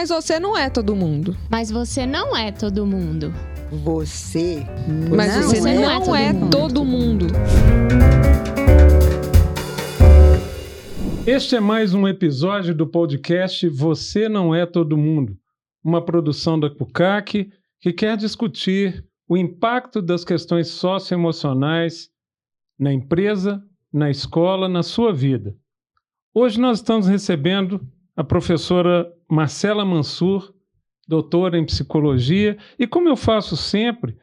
Mas você não é todo mundo. Mas você não é todo mundo. Você Mas não, você é, não todo é mundo. todo mundo. Este é mais um episódio do podcast Você Não É Todo Mundo, uma produção da CUCAC que quer discutir o impacto das questões socioemocionais na empresa, na escola, na sua vida. Hoje nós estamos recebendo a professora Marcela Mansur, doutora em psicologia, e como eu faço sempre,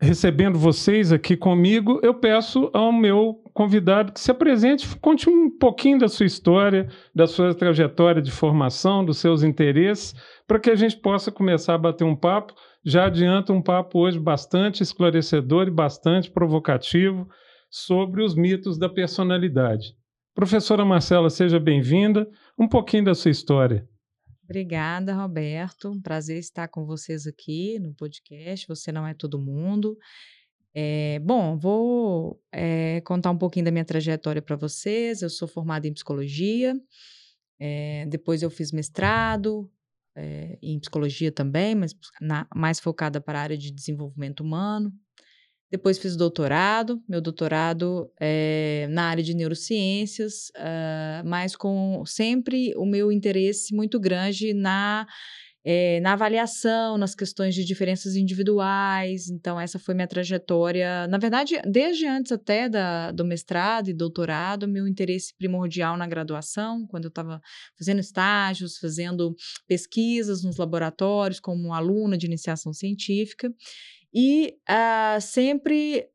recebendo vocês aqui comigo, eu peço ao meu convidado que se apresente, conte um pouquinho da sua história, da sua trajetória de formação, dos seus interesses, para que a gente possa começar a bater um papo. Já adianta um papo hoje bastante esclarecedor e bastante provocativo sobre os mitos da personalidade. Professora Marcela, seja bem-vinda. Um pouquinho da sua história. Obrigada, Roberto. Um prazer estar com vocês aqui no podcast. Você não é todo mundo. É, bom, vou é, contar um pouquinho da minha trajetória para vocês. Eu sou formada em psicologia. é, depois eu fiz mestrado é, em psicologia também, mas na- mais focada para a área de desenvolvimento humano. Depois fiz doutorado, meu doutorado é na área de neurociências, ah, mas com sempre o meu interesse muito grande na, eh, na avaliação, nas questões de diferenças individuais. Então, essa foi minha trajetória. Na verdade, desde antes até da, do mestrado e doutorado, meu interesse primordial na graduação, quando eu estava fazendo estágios, fazendo pesquisas nos laboratórios, como aluna de iniciação científica. E ah, sempre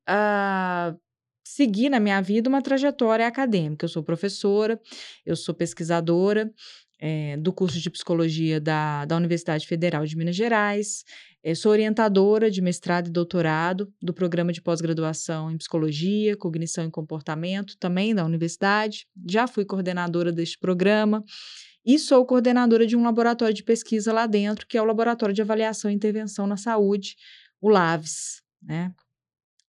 segui na minha vida uma trajetória acadêmica. Eu sou professora, eu sou pesquisadora eh, do curso de psicologia da, da Universidade Federal de Minas Gerais, eh, sou orientadora de mestrado e doutorado do programa de pós-graduação em psicologia, cognição e comportamento, também da universidade. Já fui coordenadora deste programa. E sou coordenadora de um laboratório de pesquisa lá dentro, que é o Laboratório de Avaliação e Intervenção na Saúde, o LAVES, né?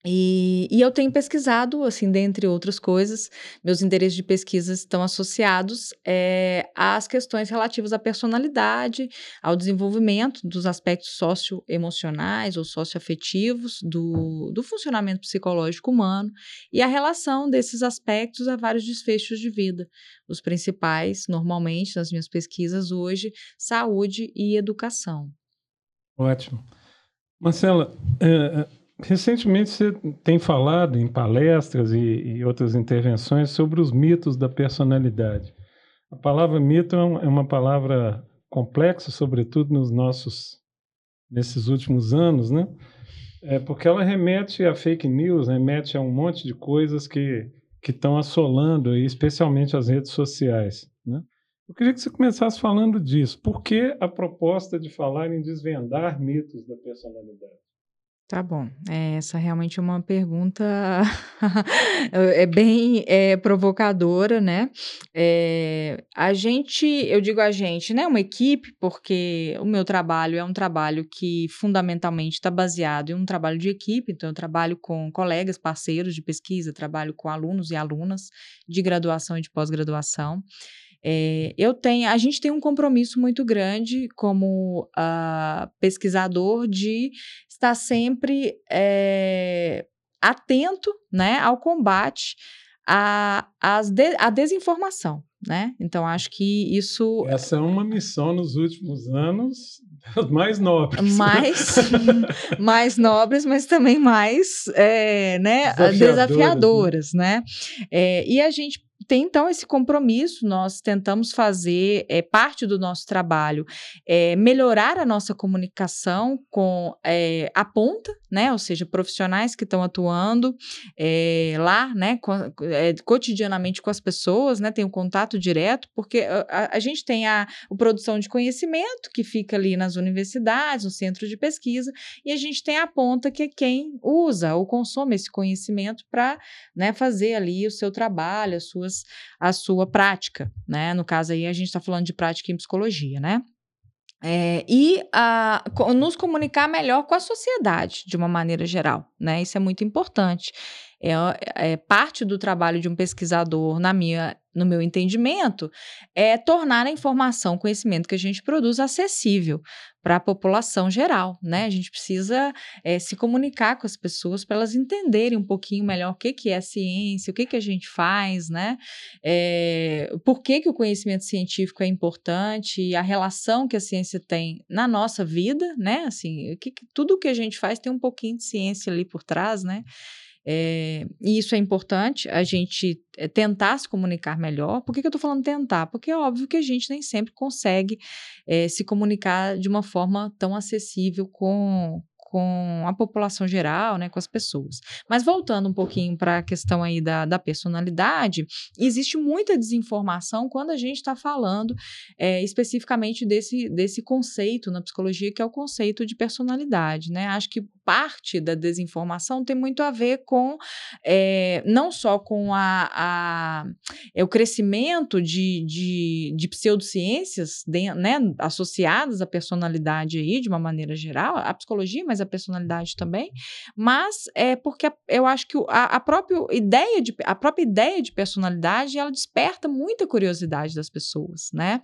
E, e eu tenho pesquisado, assim, dentre outras coisas, meus interesses de pesquisa estão associados eh, às questões relativas à personalidade, ao desenvolvimento dos aspectos socioemocionais ou socioafetivos do, do funcionamento psicológico humano e a relação desses aspectos a vários desfechos de vida. Os principais, normalmente, nas minhas pesquisas hoje, saúde e educação. Ótimo. Marcela, eh, eh, recentemente você tem falado em palestras e, e outras intervenções sobre os mitos da personalidade. A palavra mito é, é uma palavra complexa, sobretudo nos nossos nesses últimos anos, né? É porque ela remete a fake news, remete a um monte de coisas que que estão assolando, especialmente as redes sociais, né? Eu queria que você começasse falando disso. Por que a proposta de falar em desvendar mitos da personalidade? Tá bom. É, essa realmente é uma pergunta é bem é, provocadora, né? É, a gente, eu digo a gente, né? Uma equipe, porque o meu trabalho é um trabalho que fundamentalmente está baseado em um trabalho de equipe, então eu trabalho com colegas, parceiros de pesquisa, trabalho com alunos e alunas de graduação e de pós-graduação. É, eu tenho, a gente tem um compromisso muito grande como ah, pesquisador de estar sempre é, atento né, ao combate à, às de- à desinformação. Né? Então, acho que isso Essa é uma missão nos últimos anos mais nobres. mais, mais nobres, mas também mais é, né, Desafiadoras, desafiadoras, né? É, e a gente tem então esse compromisso, nós tentamos fazer, é, parte do nosso trabalho, é, melhorar a nossa comunicação com é, a ponta, né? Ou seja, profissionais que estão atuando é, lá, né? é, cotidianamente com as pessoas, né? Tem um contato direto, porque a, a- a gente tem a, a produção de conhecimento que fica ali nas universidades, no centro de pesquisa, e a gente tem a ponta que é quem usa ou consome esse conhecimento para né, fazer ali o seu trabalho, as suas, a sua prática, né? No caso aí a gente está falando de prática em psicologia, né? É, e ah, co- nos comunicar melhor com a sociedade, de uma maneira geral, né? Isso é muito importante. é, é parte do trabalho de um pesquisador, na minha no meu entendimento, é tornar a informação, o conhecimento que a gente produz acessível para a população geral, né? A gente precisa é, se comunicar com as pessoas para elas entenderem um pouquinho melhor o que, que é ciência, o que, que a gente faz, né? É, por que, que o conhecimento científico é importante e a relação que a ciência tem na nossa vida, né? Assim, que, tudo que a gente faz tem um pouquinho de ciência ali por trás, né? É, e isso é importante, a gente eh, tentar se comunicar melhor. Por que, que eu estou falando tentar? Porque é óbvio que a gente nem sempre consegue é, se comunicar de uma forma tão acessível com, com a população geral, né, com as pessoas. Mas voltando um pouquinho para a questão aí da, da personalidade, existe muita desinformação quando a gente está falando é, especificamente desse, desse conceito na psicologia, que é o conceito de personalidade, né? Acho que parte da desinformação tem muito a ver com é, não só com a, a é, o crescimento de, de, de pseudociências de, né, associadas à personalidade aí, de uma maneira geral, a psicologia, mas a personalidade também, mas é porque eu acho que a, a, própria ideia de, a própria ideia de personalidade ela desperta muita curiosidade das pessoas, né?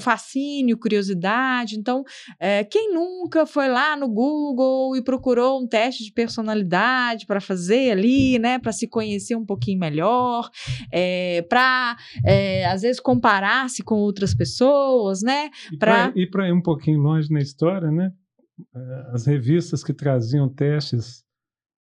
Fascínio, curiosidade. Então, é, quem nunca foi lá no Google e procurou um teste de personalidade para fazer ali, né? Para se conhecer um pouquinho melhor, é, para é, às vezes comparar-se com outras pessoas, né? Para ir para ir um pouquinho longe na história, né? É, as revistas que traziam testes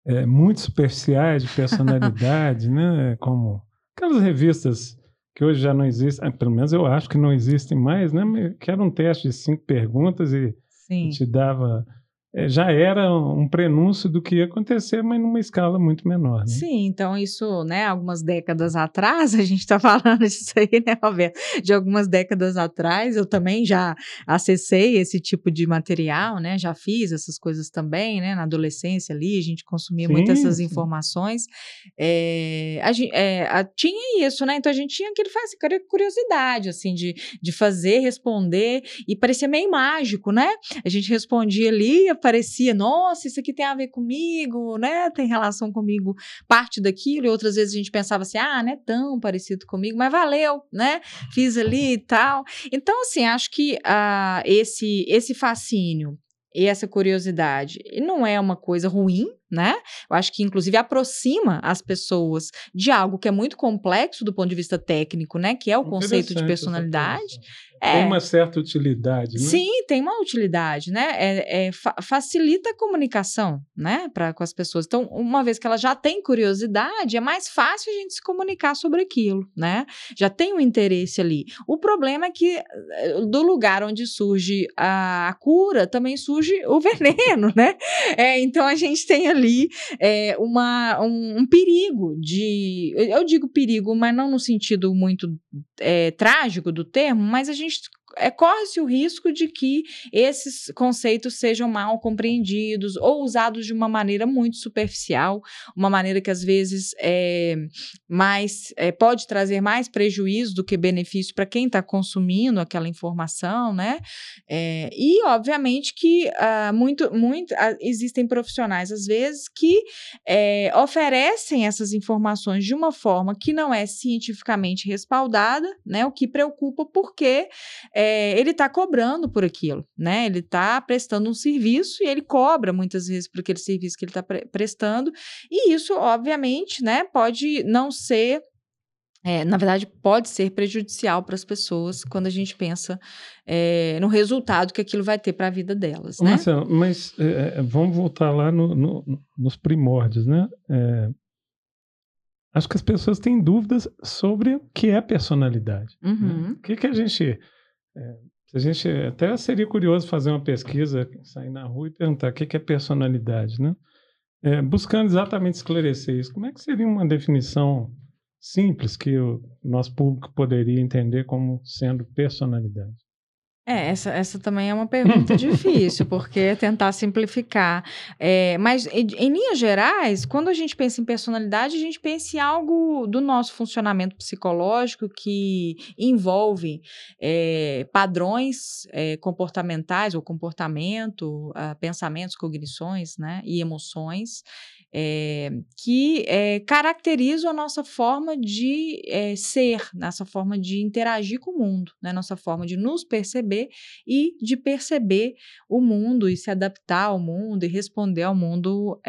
é, muito superficiais de personalidade, né? Como aquelas revistas que hoje já não existem, ah, pelo menos eu acho que não existem mais, né? Que era um teste de cinco perguntas e, e te dava já era um prenúncio do que ia acontecer, mas numa escala muito menor. Né? Sim, então isso, né, algumas décadas atrás, a gente está falando disso aí, né, Roberto? De algumas décadas atrás, eu também já acessei esse tipo de material, né, já fiz essas coisas também, né, na adolescência ali, a gente consumia sim, muito essas sim. informações. É, a, é, a, tinha isso, né, então a gente tinha aquele, assim, curiosidade, assim, de, de fazer, responder, e parecia meio mágico, né? A gente respondia ali, parecia, nossa, isso aqui tem a ver comigo, né? Tem relação comigo, parte daquilo, e outras vezes a gente pensava assim, ah, não é tão parecido comigo, mas valeu, né? Fiz ali e tal. Então, assim, acho que uh, esse, esse fascínio e essa curiosidade não é uma coisa ruim, né? Eu acho que inclusive aproxima as pessoas de algo que é muito complexo do ponto de vista técnico, né? Que é o conceito de personalidade. É. Tem uma certa utilidade, né? Sim, tem uma utilidade, né? É, é fa facilita a comunicação, né? Pra, com as pessoas. Então, uma vez que ela já tem curiosidade, é mais fácil a gente se comunicar sobre aquilo, né? Já tem um interesse ali. O problema é que eh, do lugar onde surge a, a cura, também surge o veneno, né? É, então, a gente tem ali é, uma, um, um, perigo de... Eu digo perigo, mas não no sentido muito é, trágico do termo, mas a gente é, corre-se o risco de que esses conceitos sejam mal compreendidos ou usados de uma maneira muito superficial, uma maneira que às vezes é mais é, pode trazer mais prejuízo do que benefício para quem está consumindo aquela informação, né? É, e obviamente que uh, muito, muito uh, existem profissionais às vezes que é, oferecem essas informações de uma forma que não é cientificamente respaldada, né? O que preocupa porque é, ele está cobrando por aquilo, né? Ele está prestando um serviço e ele cobra muitas vezes por aquele serviço que ele está pre prestando. E isso, obviamente, né, pode não ser é, na verdade, pode ser prejudicial para as pessoas quando a gente pensa é, no resultado que aquilo vai ter para a vida delas. Né? Marcelo, mas é, vamos voltar lá no, no, nos primórdios, né? acho que as pessoas têm dúvidas sobre o que é personalidade. Né? Uhum. Né? O que, que a gente é, a gente até seria curioso fazer uma pesquisa, sair na rua e perguntar o que é personalidade, né? É, buscando exatamente esclarecer isso. Como é que seria uma definição simples que o nosso público poderia entender como sendo personalidade? É, essa, essa também é uma pergunta difícil, porque é tentar simplificar. É, mas, em, em, linhas gerais, quando a gente pensa em personalidade, a gente pensa em algo do nosso funcionamento psicológico que envolve é, padrões é, comportamentais ou comportamento, uh, pensamentos, cognições né, e emoções é, que é, caracterizam a nossa forma de é, ser, nossa forma de interagir com o mundo, né? nossa forma de nos perceber e de perceber o mundo e se adaptar ao mundo e responder ao mundo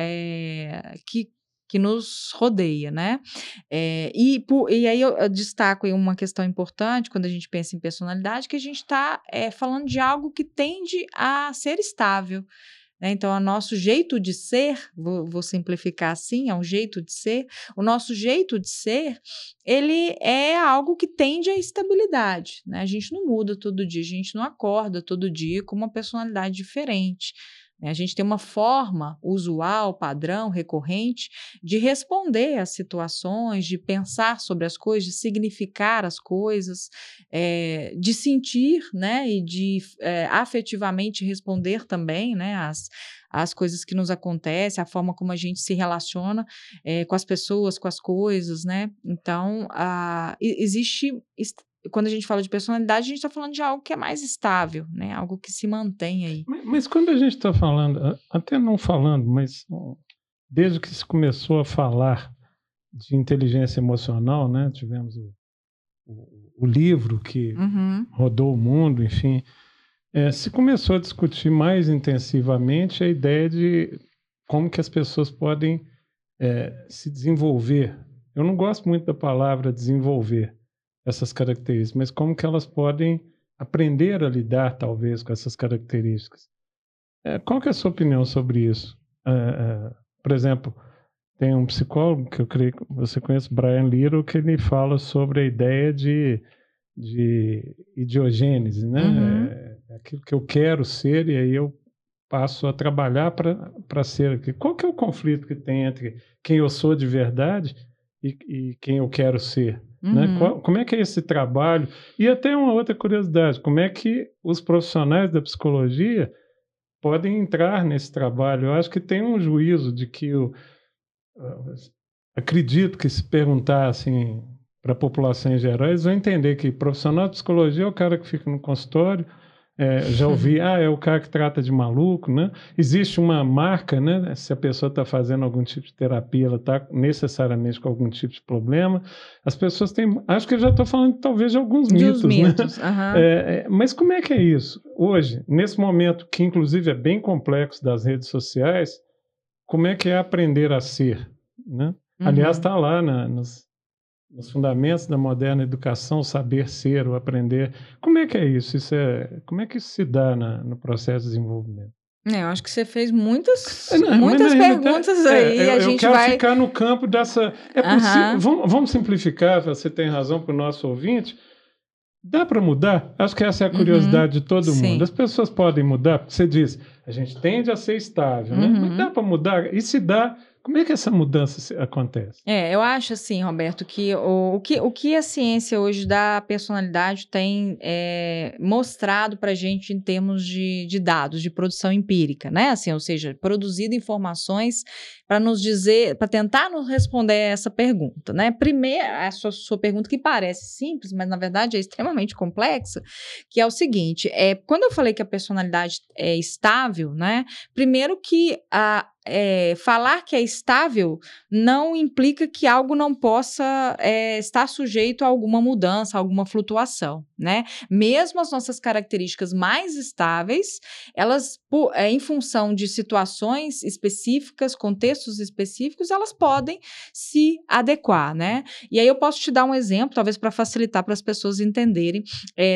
que que nos rodeia, né? É, e, e aí eu, destaco uma questão importante quando a gente pensa em personalidade, que a gente está é, falando de algo que tende a ser estável? Então, o nosso jeito de ser, vou, vou, simplificar assim, é um jeito de ser. O nosso jeito de ser, ele é algo que tende à estabilidade. Né? A gente não muda todo dia, a gente não acorda todo dia com uma personalidade diferente. Né? A gente tem uma forma usual, padrão, recorrente de responder às situações, de pensar sobre as coisas, de significar as coisas, é, de sentir, né, e de é, afetivamente responder também, né, às, às coisas que nos acontecem, a forma como a gente se relaciona é, com as pessoas, com as coisas, né? Então, a, existe quando a gente fala de personalidade, a gente está falando de algo que é mais estável, né? Algo que se mantém aí. Mas, mas quando a gente está falando, até não falando, mas desde que se começou a falar de inteligência emocional, né? Tivemos o, o, o livro que uhum. rodou o mundo, enfim. É, se começou a discutir mais intensivamente a ideia de como que as pessoas podem é, se desenvolver. Eu não gosto muito da palavra desenvolver, essas características, mas como que elas podem aprender a lidar, talvez, com essas características. É, qual que é a sua opinião sobre isso? É, é, por exemplo, tem um psicólogo que eu creio que você conhece, Brian Little, que ele fala sobre a ideia de, de idiogênese, né? Uhum. É, é aquilo que eu quero ser e aí eu passo a trabalhar para ser aquilo. Qual que é o conflito que tem entre quem eu sou de verdade e, e quem eu quero ser? Né? Uhum. Né? Qual, como é que é esse trabalho? E até uma outra curiosidade, como é que os profissionais da psicologia podem entrar nesse trabalho? Eu acho que tem um juízo de que eu acredito que se perguntar assim para a população em geral, eles vão entender que profissional de psicologia é o cara que fica no consultório, é, já ouvi, ah, é o cara que trata de maluco, né? Existe uma marca, né? Se a pessoa está fazendo algum tipo de terapia, ela está necessariamente com algum tipo de problema. As pessoas têm, acho que eu já estou falando talvez de alguns de mitos, mitos. né? Uhum. É, mas como é que é isso? Hoje, nesse momento que inclusive é bem complexo das redes sociais, como é que é aprender a ser, né? Uhum. Aliás, está lá na, nos, nos fundamentos da moderna educação, saber ser, ou aprender. Como é que é isso? isso é, como é que isso se dá na, no processo de desenvolvimento? É, eu acho que você fez muitas, é, não, muitas perguntas aí. É, eu, a gente eu quero vai... ficar no campo dessa. É possível. Vamos, vamos, simplificar, você tem razão para o nosso ouvinte. Dá para mudar? Acho que essa é a curiosidade uhum, de todo sim. mundo. As pessoas podem mudar, porque você diz, a gente tende a ser estável, né? Mas uhum. dá para mudar? E se dá, como é que essa mudança acontece? É, eu acho assim, Roberto, que o, o, que, o que a ciência hoje da personalidade tem é, mostrado para a gente em termos de, de dados, de produção empírica, né? Assim, ou seja, produzido informações para nos dizer, para tentar nos responder essa pergunta, né? Primeiro, a sua, sua pergunta que parece simples, mas na verdade é extremamente complexa, que é o seguinte: é quando eu falei que a personalidade é estável, né? Primeiro que a é, falar que é estável não implica que algo não possa é, estar sujeito a alguma mudança, a alguma flutuação, né? Mesmo as nossas características mais estáveis, elas, por, é, em função de situações específicas, contextos específicos, elas podem se adequar, né? E aí eu posso te dar um exemplo, talvez para facilitar para as pessoas entenderem.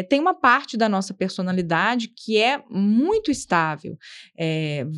Tem uma parte da nossa personalidade que é muito estável.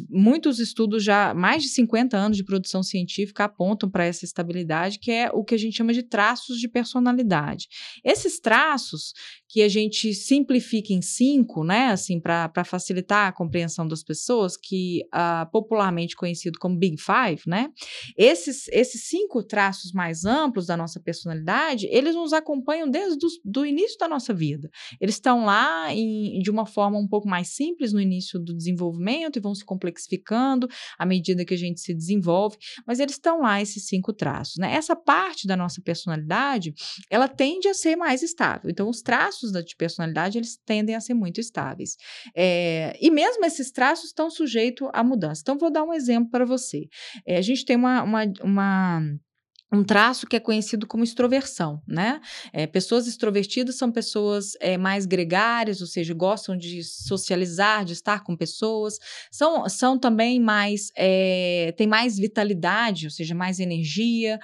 Muitos estudos já mais de 50 anos de produção científica apontam para essa estabilidade, que é o que a gente chama de traços de personalidade. Esses traços, que a gente simplifique em cinco, né, assim, para facilitar a compreensão das pessoas, que uh, popularmente conhecido como Big Five, né, esses, esses cinco traços mais amplos da nossa personalidade, eles nos acompanham desde o início da nossa vida. Eles estão lá em, de uma forma um pouco mais simples no início do desenvolvimento e vão se complexificando à medida que a gente se desenvolve, mas eles estão lá, esses cinco traços, né, essa parte da nossa personalidade, ela tende a ser mais estável. Então, os traços da, de personalidade, eles tendem a ser muito estáveis. É, e mesmo esses traços estão sujeitos à mudança. Então, vou dar um exemplo para você. É, a gente tem uma, uma, uma um traço que é conhecido como extroversão, né? É, pessoas extrovertidas são pessoas é, mais gregárias, ou seja, gostam de socializar, de estar com pessoas, são, são também mais, é, têm mais vitalidade, ou seja, mais energia,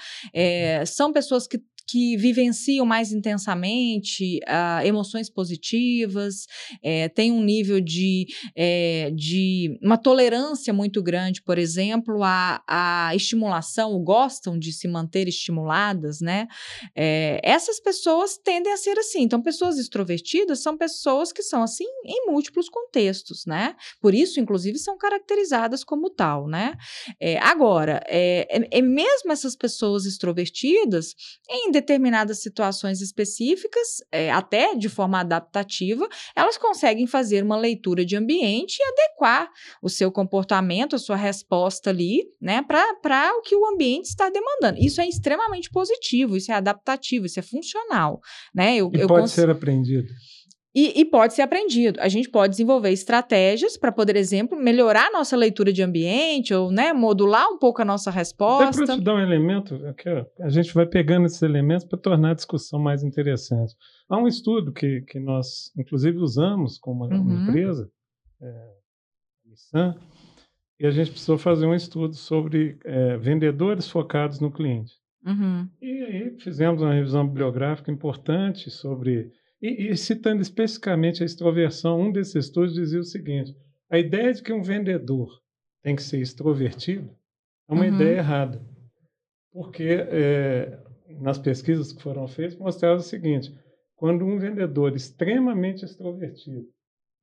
são pessoas que que vivenciam mais intensamente uh, emoções positivas, é, tem um nível de, é, de uma tolerância muito grande, por exemplo, à, à estimulação, gostam de se manter estimuladas, né? É, essas pessoas tendem a ser assim. Então, pessoas extrovertidas são pessoas que são assim em múltiplos contextos, né? Por isso, inclusive, são caracterizadas como tal, né? agora, é, é, mesmo essas pessoas extrovertidas, em determinadas situações específicas, é, até de forma adaptativa, elas conseguem fazer uma leitura de ambiente e adequar o seu comportamento, a sua resposta ali, né, para o que o ambiente está demandando. Isso é extremamente positivo, isso é adaptativo, isso é funcional, né? Eu, e eu pode cons... ser aprendido. E, e, pode ser aprendido. A gente pode desenvolver estratégias para, por exemplo, melhorar a nossa leitura de ambiente ou né, modular um pouco a nossa resposta. Para te dar um elemento, aqui, a gente vai pegando esses elementos para tornar a discussão mais interessante. Há um estudo que, que nós, inclusive, usamos como uma, uhum. empresa, é, a Nissan, e a gente precisou fazer um estudo sobre é, vendedores focados no cliente. Uhum. E aí fizemos uma revisão bibliográfica importante sobre e, e, citando especificamente a extroversão, um desses estudos dizia o seguinte: a ideia de que um vendedor tem que ser extrovertido é uma uhum. ideia errada. Porque é, nas pesquisas que foram feitas mostraram o seguinte: quando um vendedor extremamente extrovertido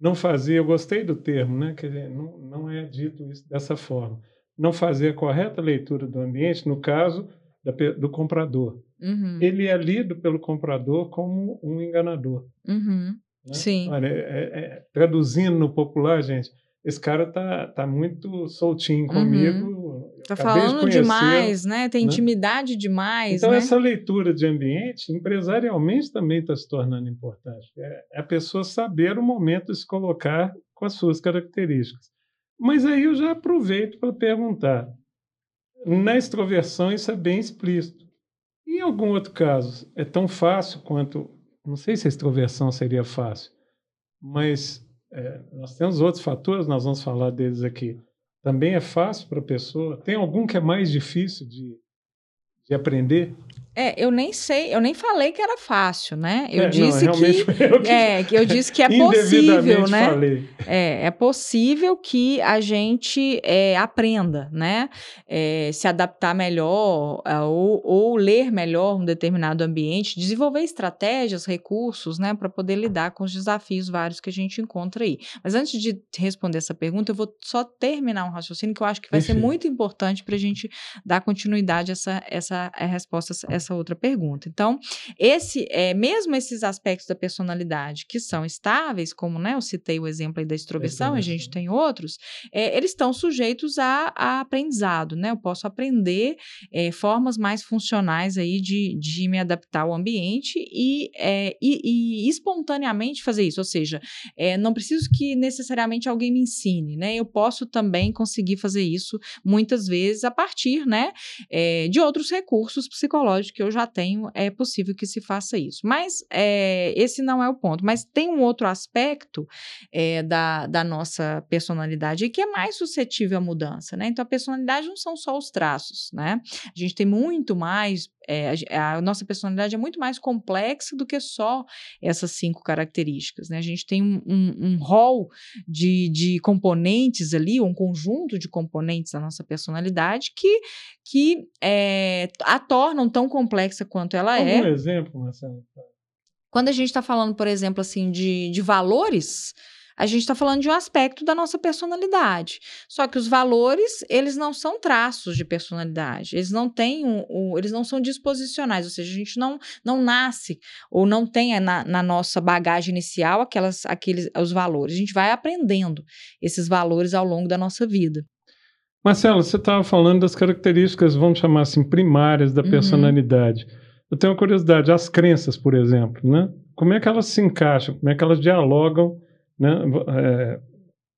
não fazia, eu gostei do termo, né? Quer dizer, não, não é dito isso dessa forma, não fazia a correta leitura do ambiente, no caso da, do comprador Uhum. Ele é lido pelo comprador como um enganador. Uhum. Né? Sim. Olha, é, é, é, traduzindo no popular, gente, esse cara tá, tá muito soltinho uhum. comigo. Tá falando de demais, né? Tem né? intimidade demais. Então, né? essa leitura de ambiente, empresarialmente, também está se tornando importante. É, é a pessoa saber o momento de se colocar com as suas características. Mas aí eu já aproveito para perguntar. Na extroversão, isso é bem explícito. Em algum outro caso, é tão fácil quanto. Não sei se a extroversão seria fácil, mas é, nós temos outros fatores, nós vamos falar deles aqui. Também é fácil para a pessoa. Tem algum que é mais difícil de, de aprender? É, eu nem sei, eu nem falei que era fácil, né? Eu é, disse não, que, eu que, é, que eu disse que é possível, né? Falei. É, é possível que a gente é, aprenda, né? É, se adaptar melhor ou, ou ler melhor um determinado ambiente, desenvolver estratégias, recursos, né, para poder lidar com os desafios vários que a gente encontra aí. Mas antes de responder essa pergunta, eu vou só terminar um raciocínio que eu acho que vai Enfim. ser muito importante para a gente dar continuidade a essa, essa a resposta essa outra pergunta. Então, esse é mesmo esses aspectos da personalidade que são estáveis, como né, eu citei o exemplo aí da extroversão, a gente tem outros, é, eles estão sujeitos a, a, aprendizado, né? Eu posso aprender é, formas mais funcionais aí de, de me adaptar ao ambiente e, é, e, e espontaneamente fazer isso, ou seja, é, não preciso que necessariamente alguém me ensine, né? Eu posso também conseguir fazer isso muitas vezes a partir, né, é, de outros recursos psicológicos que eu já tenho, é possível que se faça isso. Mas é, esse não é o ponto. Mas tem um outro aspecto é, da, da nossa personalidade que é mais suscetível à mudança, né? Então, a personalidade não são só os traços, né? A gente tem muito mais é, a, a, nossa personalidade é muito mais complexa do que só essas cinco características. Né? A gente tem um, um, um rol de, de componentes ali, um conjunto de componentes da nossa personalidade que, que é, a tornam tão complexa quanto ela é. Um exemplo, Marcelo? Quando a gente está falando, por exemplo, assim, de, de valores, a gente está falando de um aspecto da nossa personalidade. Só que os valores, eles não são traços de personalidade. Eles não têm um, um, eles não são disposicionais, ou seja, a gente não, não nasce ou não tem na, na nossa bagagem inicial aquelas, aqueles os valores. A gente vai aprendendo esses valores ao longo da nossa vida. Marcelo, você estava falando das características, vamos chamar assim, primárias da uhum. personalidade. Uhum. Eu tenho uma curiosidade, as crenças, por exemplo, né? Como é que elas se encaixam? Como é que elas dialogam né, é,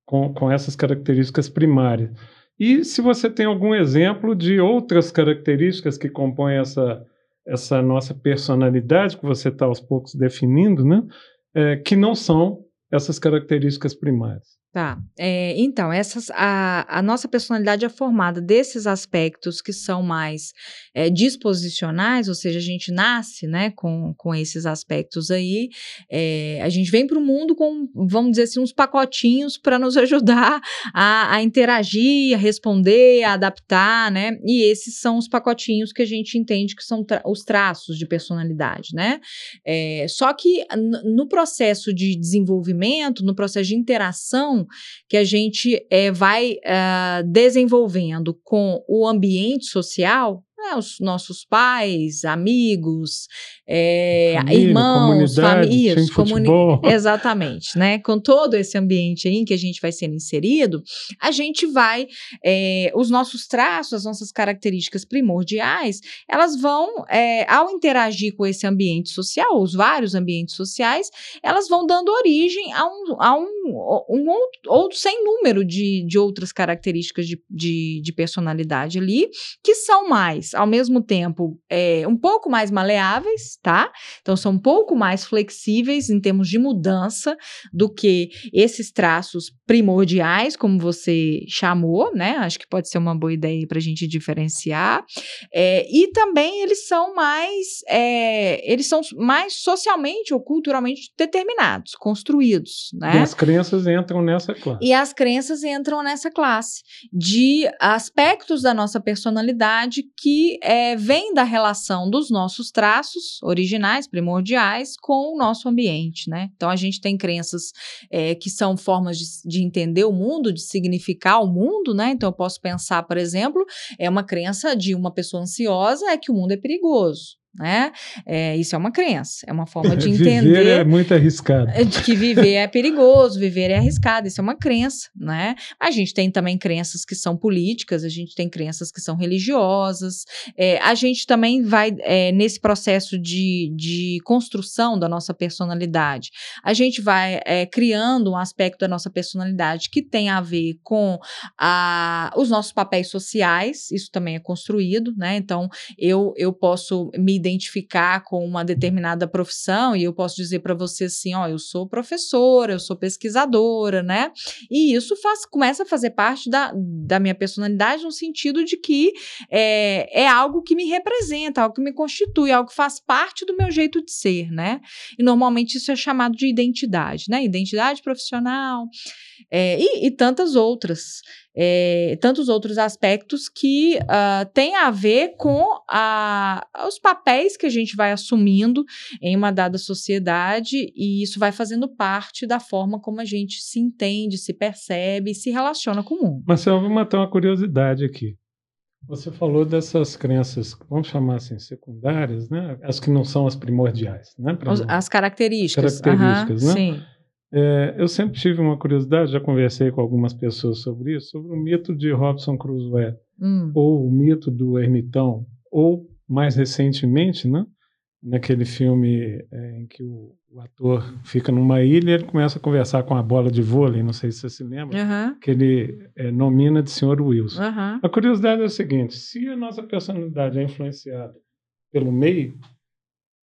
com, com essas características primárias? E se você tem algum exemplo de outras características que compõem essa, essa nossa personalidade, que você está aos poucos definindo, né? É, que não são essas características primárias. Tá. É, então, essas, a, a nossa personalidade é formada desses aspectos que são mais é, disposicionais, ou seja, a gente nasce né, com, com esses aspectos aí. É, a gente vem para o mundo com, vamos dizer assim, uns pacotinhos para nos ajudar a, a, interagir, a responder, a adaptar, né? E esses são os pacotinhos que a gente entende que são tra os traços de personalidade, né? É, só que no processo de desenvolvimento, no processo de interação, que a gente é, vai uh, desenvolvendo com o ambiente social, né, os nossos pais, amigos, é, Família, irmãos, famílias, exatamente, né? Com todo esse ambiente aí em que a gente vai sendo inserido, a gente vai, é, os nossos traços, as nossas características primordiais, elas vão, é, ao interagir com esse ambiente social, os vários ambientes sociais, elas vão dando origem a um, a um, um outro, outro sem número de, de outras características de, de, de personalidade ali, que são mais ao mesmo tempo, é, um pouco mais maleáveis, tá? Então, são um pouco mais flexíveis em termos de mudança do que esses traços primordiais, como você chamou, né? Acho que pode ser uma boa ideia para a gente diferenciar. É, e também eles são mais, é, eles são mais socialmente ou culturalmente determinados, construídos, né? E as crenças entram nessa classe. E as crenças entram nessa classe de aspectos da nossa personalidade que é, vem da relação dos nossos traços originais, primordiais, com o nosso ambiente, né? Então a gente tem crenças é, que são formas de, de, entender o mundo, de significar o mundo, né? Então eu posso pensar, por exemplo, é uma crença de uma pessoa ansiosa é que o mundo é perigoso né? É, isso é uma crença, é uma forma de entender. viver é muito arriscado. De que viver é perigoso, viver é arriscado, isso é uma crença, né? A gente tem também crenças que são políticas, a gente tem crenças que são religiosas, é, a gente também vai é, nesse processo de, de construção da nossa personalidade, a gente vai é, criando um aspecto da nossa personalidade que tem a ver com a, os nossos papéis sociais, isso também é construído, né? Então, eu, eu posso me identificar com uma determinada profissão e eu posso dizer para você assim, ó, eu sou professora, eu sou pesquisadora, né? E isso faz, começa a fazer parte da, da minha personalidade no sentido de que é, é algo que me representa, algo que me constitui, algo que faz parte do meu jeito de ser, né? E normalmente isso é chamado de identidade, né? Identidade profissional é, e, e tantas outras é, tantos outros aspectos que uh, têm a ver com a, os papéis que a gente vai assumindo em uma dada sociedade, e isso vai fazendo parte da forma como a gente se entende, se percebe e se relaciona com o mundo. Marcelo, vou matar uma curiosidade aqui. Você falou dessas crenças, vamos chamar assim, secundárias, né? As que não são as primordiais, né? As características. Características, uhum, né? Sim. É, eu sempre tive uma curiosidade, já conversei com algumas pessoas sobre isso, sobre o mito de Robson Crusoe, hum. ou o mito do ermitão, ou mais recentemente, né, naquele filme é, em que o, o, ator fica numa ilha e ele começa a conversar com a bola de vôlei, não sei se você se lembra, uhum. que ele é, nomina de senhor Wilson. Uhum. A curiosidade é a seguinte, se a nossa personalidade é influenciada pelo meio,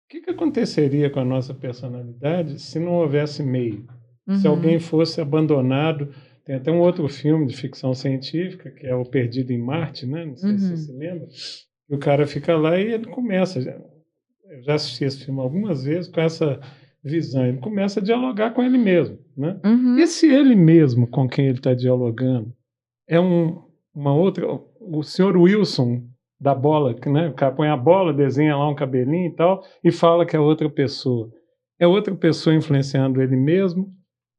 o que, que aconteceria com a nossa personalidade se não houvesse meio? Uhum. Se alguém fosse abandonado. Tem até um outro filme de ficção científica, que é O Perdido em Marte, né? Não sei uhum. se você se lembra. E o cara fica lá e ele começa. Eu já assisti esse filme algumas vezes com essa visão. Ele começa a dialogar com ele mesmo. Né? Uhum. E se ele mesmo com quem ele está dialogando é um, uma outra. O senhor Wilson da bola, né? O cara põe a bola, desenha lá um cabelinho e tal, e fala que é outra pessoa. É outra pessoa influenciando ele mesmo?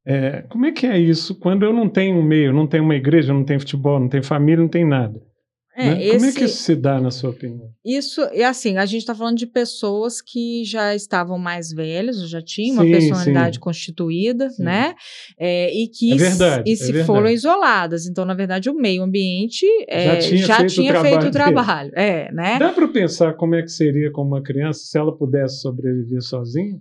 É, como é que é isso quando eu não tenho um meio, não tenho uma igreja, não tenho futebol, não tenho família, não tenho nada? É, né? esse, Como é que isso se dá, na sua opinião? Isso, e assim, a gente está falando de pessoas que já estavam mais velhas, já tinham uma sim, personalidade sim. constituída, sim. né? É, e que é verdade, e é se foram isoladas. Então, na verdade, o meio ambiente é, já tinha, já feito, tinha o feito, o trabalho. É, né? Dá para pensar como é que seria com uma criança se ela pudesse sobreviver sozinha?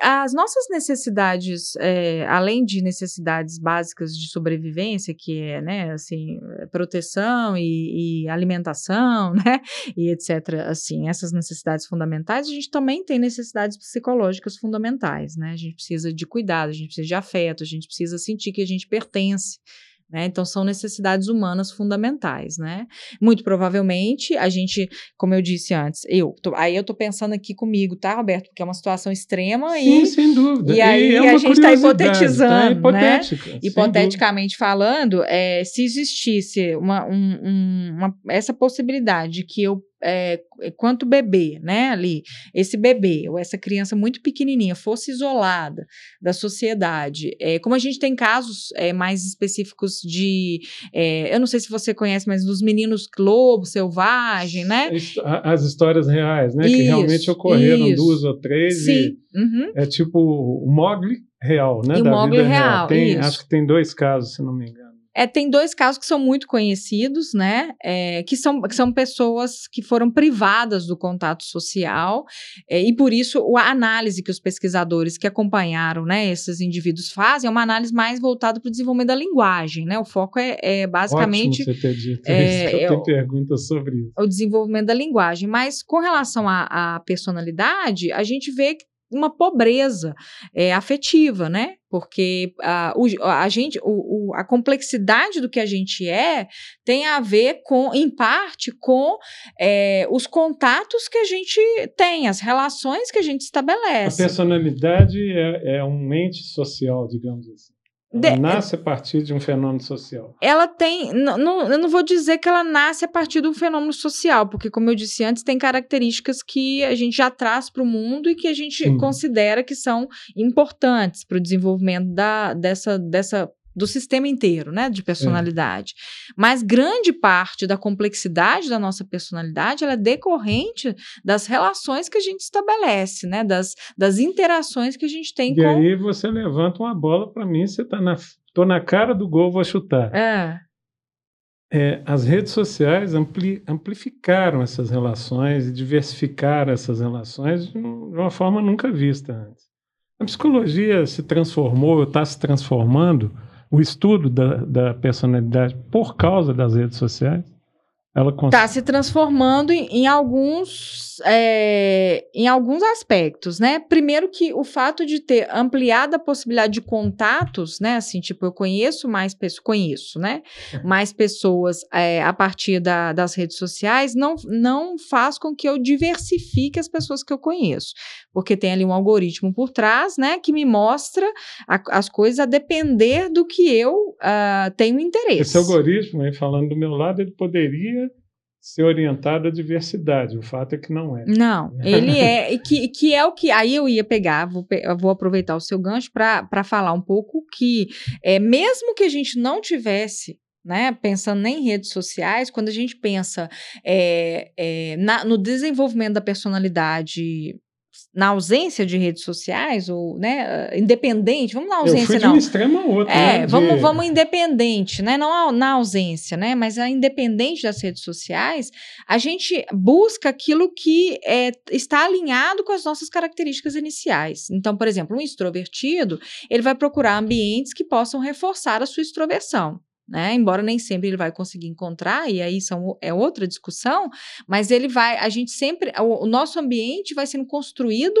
As nossas necessidades, é, além de necessidades básicas de sobrevivência, que é, né, assim, proteção e, e alimentação, né, e etc, assim, essas necessidades fundamentais, a gente também tem necessidades psicológicas fundamentais, né? A gente precisa de cuidado, a gente precisa de afeto, a gente precisa sentir que a gente pertence. Né? Então, são necessidades humanas fundamentais, né? Muito provavelmente, a gente, como eu disse antes, eu, tô, aí eu tô pensando aqui comigo, tá, Roberto? Porque é uma situação extrema Sim, e... sem dúvida. E aí e é a gente está hipotetizando, tá? né? Hipoteticamente falando, é, se existisse uma, um, um, uma, essa possibilidade de que eu é, quanto bebê, né, ali, esse bebê ou essa criança muito pequenininha fosse isolada da sociedade, é, como a gente tem casos é, mais específicos de, é, eu não sei se você conhece, mas dos meninos lobo selvagem, né? As histórias reais, né, isso, que realmente ocorreram isso. duas ou três. Sim. Uhum. É tipo o Mogli real, né? E o Mogli real. real. Tem, acho que tem dois casos, se não me engano. É, tem dois casos que são muito conhecidos, né? É, que, são, que são pessoas que foram privadas do contato social, é, e por isso a análise que os pesquisadores que acompanharam né, esses indivíduos fazem é uma análise mais voltada para o desenvolvimento da linguagem, né? O foco é, é basicamente. Ótimo você ter dito é, isso, eu tenho perguntas sobre isso. O desenvolvimento da linguagem. Mas com relação à personalidade, a gente vê que uma pobreza é, afetiva, né? Porque a, o, a gente, o, o, a complexidade do que a gente é tem a ver com, em parte, com é, os contatos que a gente tem, as relações que a gente estabelece. A personalidade é, é um ente social, digamos assim. De, nasce a partir de um fenômeno social. Ela tem. Não, eu não vou dizer que ela nasce a partir de um fenômeno social, porque, como eu disse antes, tem características que a gente já traz para o mundo e que a gente Sim. considera que são importantes para o desenvolvimento da, dessa, dessa do sistema inteiro, né, de personalidade. É. Mas grande parte da complexidade da nossa personalidade ela é decorrente das relações que a gente estabelece, né, das, das interações que a gente tem e com. E aí você levanta uma bola para mim, você tá na, tô na cara do gol, vou chutar. É. É, as redes sociais ampli, amplificaram essas relações e diversificaram essas relações de uma forma nunca vista antes. A psicologia se transformou, está se transformando o estudo da, da personalidade por causa das redes sociais? Ela está se transformando em, em alguns é, em alguns aspectos, né? Primeiro que o fato de ter ampliado a possibilidade de contatos, né? Assim, tipo, eu conheço mais pessoas, conheço, né? É. Mais pessoas é, a partir da, das redes sociais, não, não faz com que eu diversifique as pessoas que eu conheço. Porque tem ali um algoritmo por trás, né? Que me mostra a, as coisas a depender do que eu uh, tenho interesse. Esse algoritmo, aí, falando do meu lado, ele poderia ser orientado à diversidade. O fato é que não é. Não, ele é, e que, que é o que. Aí eu ia pegar, vou, vou aproveitar o seu gancho para falar um pouco que, é, mesmo que a gente não tivesse né? Pensando nem em redes sociais, quando a gente pensa é, é, na, no desenvolvimento da personalidade na ausência de redes sociais, ou, né, independente, vamos na ausência, Eu fui de não. um extremo a outro, É, né, vamos, de... vamos independente, né, não na ausência, né, mas a independente das redes sociais, a gente busca aquilo que é, está alinhado com as nossas características iniciais. Então, por exemplo, um extrovertido, ele vai procurar ambientes que possam reforçar a sua extroversão né? Embora nem sempre ele vai conseguir encontrar, e aí são, é outra discussão, mas ele vai, a gente sempre, o, o nosso ambiente vai sendo construído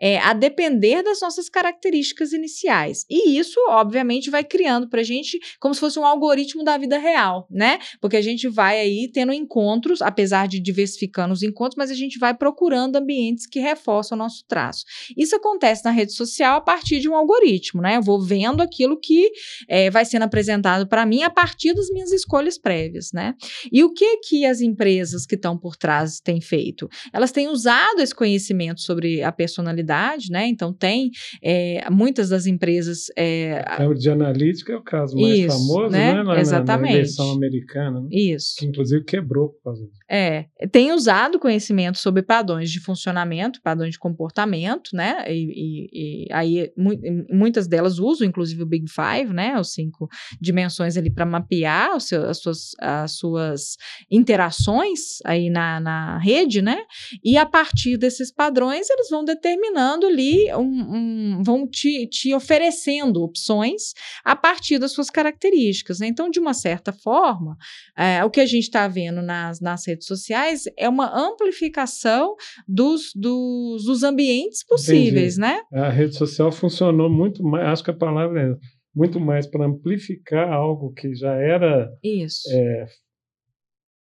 é, a depender das nossas características iniciais. E isso, obviamente, vai criando para a gente como se fosse um algoritmo da vida real, né? Porque a gente vai aí tendo encontros, apesar de diversificando os encontros, mas a gente vai procurando ambientes que reforçam o nosso traço. Isso acontece na rede social a partir de um algoritmo, né? Eu vou vendo aquilo que é, vai sendo apresentado para mim mim a partir das minhas escolhas prévias, né? E o que que as empresas que estão por trás têm feito? Elas têm usado esse conhecimento sobre a personalidade, né? Então tem é, muitas das empresas é, de analítica é o caso mais isso, famoso, né? né? Exatamente. Na, eleição americana, né? Isso. Que inclusive quebrou por causa disso. É, tem usado conhecimento sobre padrões de funcionamento, padrões de comportamento, né? E, e, e aí mu muitas delas usam, inclusive o Big Five, né? Os cinco dimensões ali para mapear seu, as, suas, as suas interações aí na, na rede, né? E a partir desses padrões, eles vão determinando ali, um, um, vão te, te oferecendo opções a partir das suas características. Né? Então, de uma certa forma, é, o que a gente está vendo nas, nas redes sociais é uma amplificação dos, dos, dos ambientes possíveis, Entendi. né? A rede social funcionou muito mais, acho que a palavra é muito mais para amplificar algo que já era. Isso. É,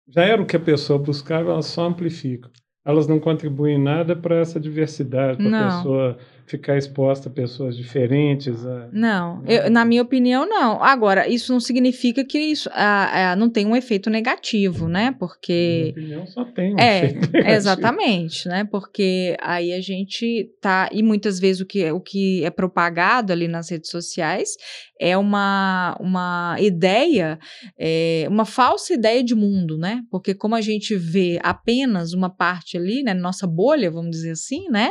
já era o que a pessoa buscava, ela só amplifica. Elas não contribuem nada para essa diversidade, para a pessoa ficar exposta a pessoas diferentes. A, não, né? eu, na minha opinião, não. Agora, isso não significa que isso a, a, não tem um efeito negativo, né? Porque. Na minha opinião, só tem um é, efeito negativo. Exatamente, né? Porque aí a gente tá. E muitas vezes o que, o que é propagado ali nas redes sociais é uma, uma ideia, é, uma falsa ideia de mundo, né? Porque como a gente vê apenas uma parte ali, né? Nossa bolha, vamos dizer assim, né?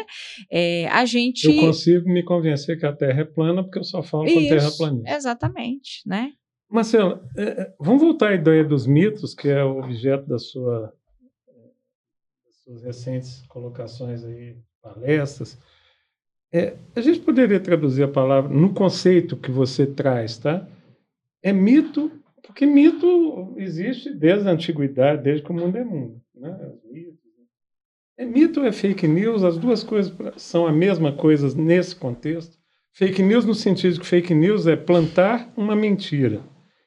É, a gente eu consigo me convencer que a Terra é plana porque eu só falo Isso, com terraplanista. Exatamente, né? Marcelo, é, é, vamos voltar à ideia dos mitos, que é o objeto da sua, das suas recentes colocações aí, palestras. É, a gente poderia traduzir a palavra no conceito que você traz, tá? É mito, porque mito existe desde a antiguidade, desde que o mundo é mundo. Né? Mitos, é mito ou é fake news? As duas coisas são a mesma coisa nesse contexto. Fake news no sentido que fake news é plantar uma mentira.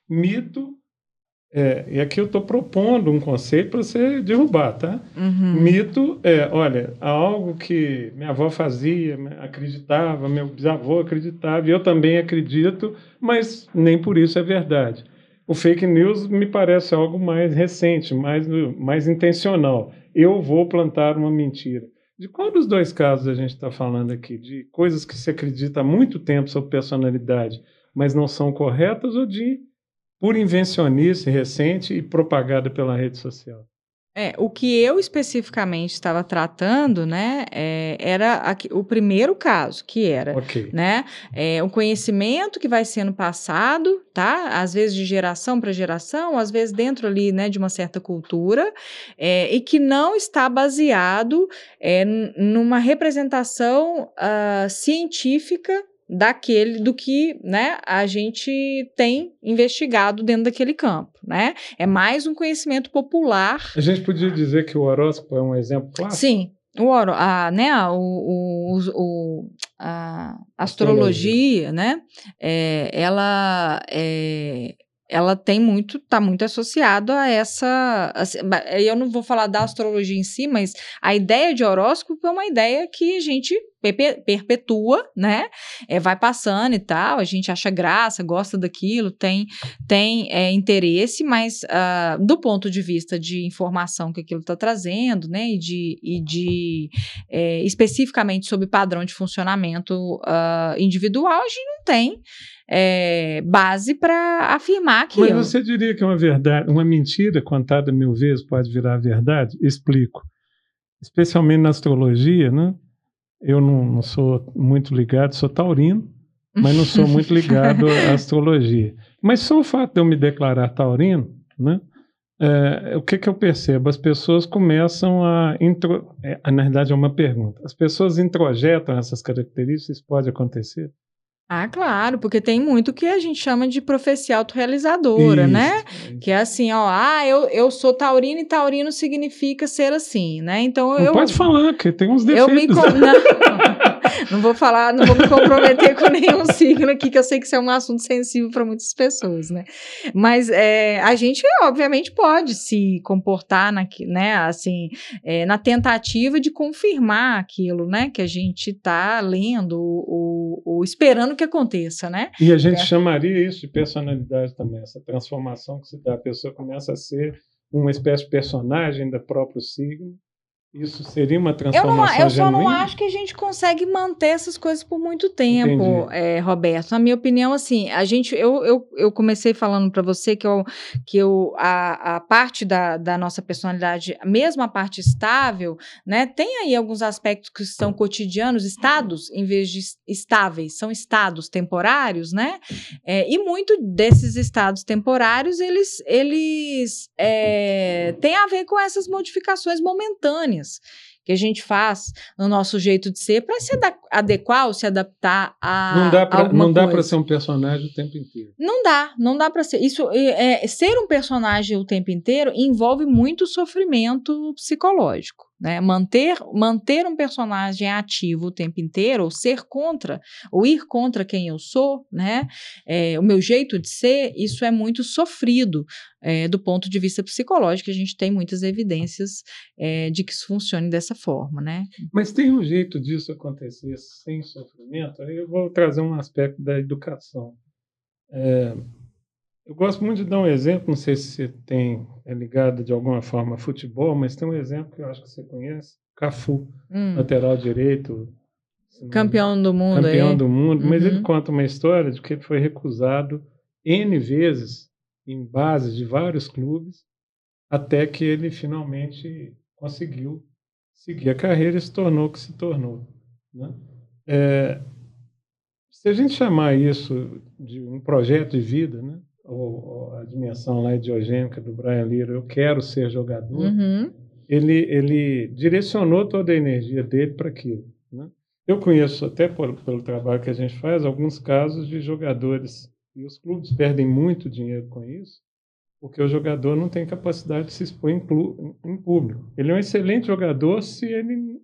Mito, é, e aqui eu estou propondo um conceito para você derrubar, tá? Uhum. Mito é, olha, algo que minha avó fazia, acreditava, meu bisavô acreditava, e eu também acredito, mas nem por isso é verdade. O fake news me parece algo mais recente, mais, mais intencional eu vou plantar uma mentira. De qual dos dois casos a gente está falando aqui? De coisas que se acredita há muito tempo sobre personalidade, mas não são corretas, ou de pura invencionice recente e propagada pela rede social? É, o que eu especificamente estava tratando, né, é, era aqui, o primeiro caso, que era, okay. né, é, um conhecimento que vai sendo passado, tá, às vezes de geração para geração, às vezes dentro ali, né, de uma certa cultura, é, e que não está baseado é, numa representação uh, científica daquele do que né, a gente tem investigado dentro daquele campo. Né? É mais um conhecimento popular. A gente podia dizer que o horóscopo é um exemplo clássico? Sim. O, oro, a, né, o, o, o a astrologia, astrologia. né, é, ela é, ela tem muito, está muito associado a essa. Assim, eu não vou falar da astrologia em si, mas a ideia de horóscopo é uma ideia que a gente perpetua, né? É, vai passando e tal, a gente acha graça, gosta daquilo, tem, tem é, interesse, mas uh, do ponto de vista de informação que aquilo está trazendo, né? E de, e de é, especificamente sobre padrão de funcionamento uh, individual, a gente não tem é, base para afirmar que. Mas você diria que uma verdade, uma mentira contada mil vezes pode virar verdade? Explico. Especialmente na astrologia, né? Eu não, não sou muito ligado, sou taurino, mas não sou muito ligado à astrologia. Mas só o fato de eu me declarar taurino, né? É, o que, que eu percebo? As pessoas começam a. Intro... É, na verdade, é uma pergunta. As pessoas introjetam essas características? Isso pode acontecer? Ah, claro, porque tem muito que a gente chama de profecia autorrealizadora, né? Que é assim, ó, ah, eu, eu sou taurino e taurino significa ser assim, né? Então Não eu. Pode falar, que tem uns defeitos. Eu me. Não, não vou falar, não vou me comprometer com nenhum signo aqui, que eu sei que isso é um assunto sensível para muitas pessoas, né? Mas é, a gente, obviamente, pode se comportar, na, né, assim, é, na tentativa de confirmar aquilo, né, que a gente está lendo ou, ou, esperando que aconteça, né? E a gente é. chamaria isso de personalidade também, essa transformação que se dá, a pessoa começa a ser uma espécie de personagem da próprio signo isso seria uma transformação Eu, não, eu só não acho que a gente consegue manter essas coisas por muito tempo, é, Roberto. Na minha opinião, assim, a gente, eu, eu, eu comecei falando para você que, eu, que eu, a, a parte da, da nossa personalidade, mesmo a parte estável, né, tem aí alguns aspectos que são cotidianos, estados, em vez de estáveis, são estados temporários, né? É, e muito desses estados temporários, eles, eles é, têm a ver com essas modificações momentâneas que a gente faz no nosso jeito de ser para se adequar ou se adaptar a não dá pra, não dá para ser um personagem o tempo inteiro. Não dá não dá para ser. Isso é, ser um personagem o tempo inteiro envolve muito sofrimento psicológico né? Manter, manter um personagem ativo o tempo inteiro, ou ser contra, ou ir contra quem eu sou, né? É, o meu jeito de ser, isso é muito sofrido é, do ponto de vista psicológico. A gente tem muitas evidências é, de que isso funcione dessa forma, né? Mas tem um jeito disso acontecer sem sofrimento? Eu vou trazer um aspecto da educação. É, eu gosto muito de dar um exemplo, não sei se você tem é ligado de alguma forma a futebol, mas tem um exemplo que eu acho que você conhece, Cafu, hum. lateral direito, campeão do mundo, campeão do mundo, uhum. mas ele uhum. conta uma história de que ele foi recusado n vezes em bases de vários clubes, até que ele finalmente conseguiu seguir a carreira e se tornou o que se tornou. Né? É, se a gente chamar isso de um projeto de vida, né? Ou, a dimensão lá idiogênica do Brian Lira, eu quero ser jogador, uhum. ele, ele direcionou toda a energia dele para aquilo. Né? Eu conheço, até por, pelo trabalho que a gente faz, alguns casos de jogadores, e os clubes perdem muito dinheiro com isso, porque o jogador não tem capacidade de se expor em, em público. Ele é um excelente jogador se ele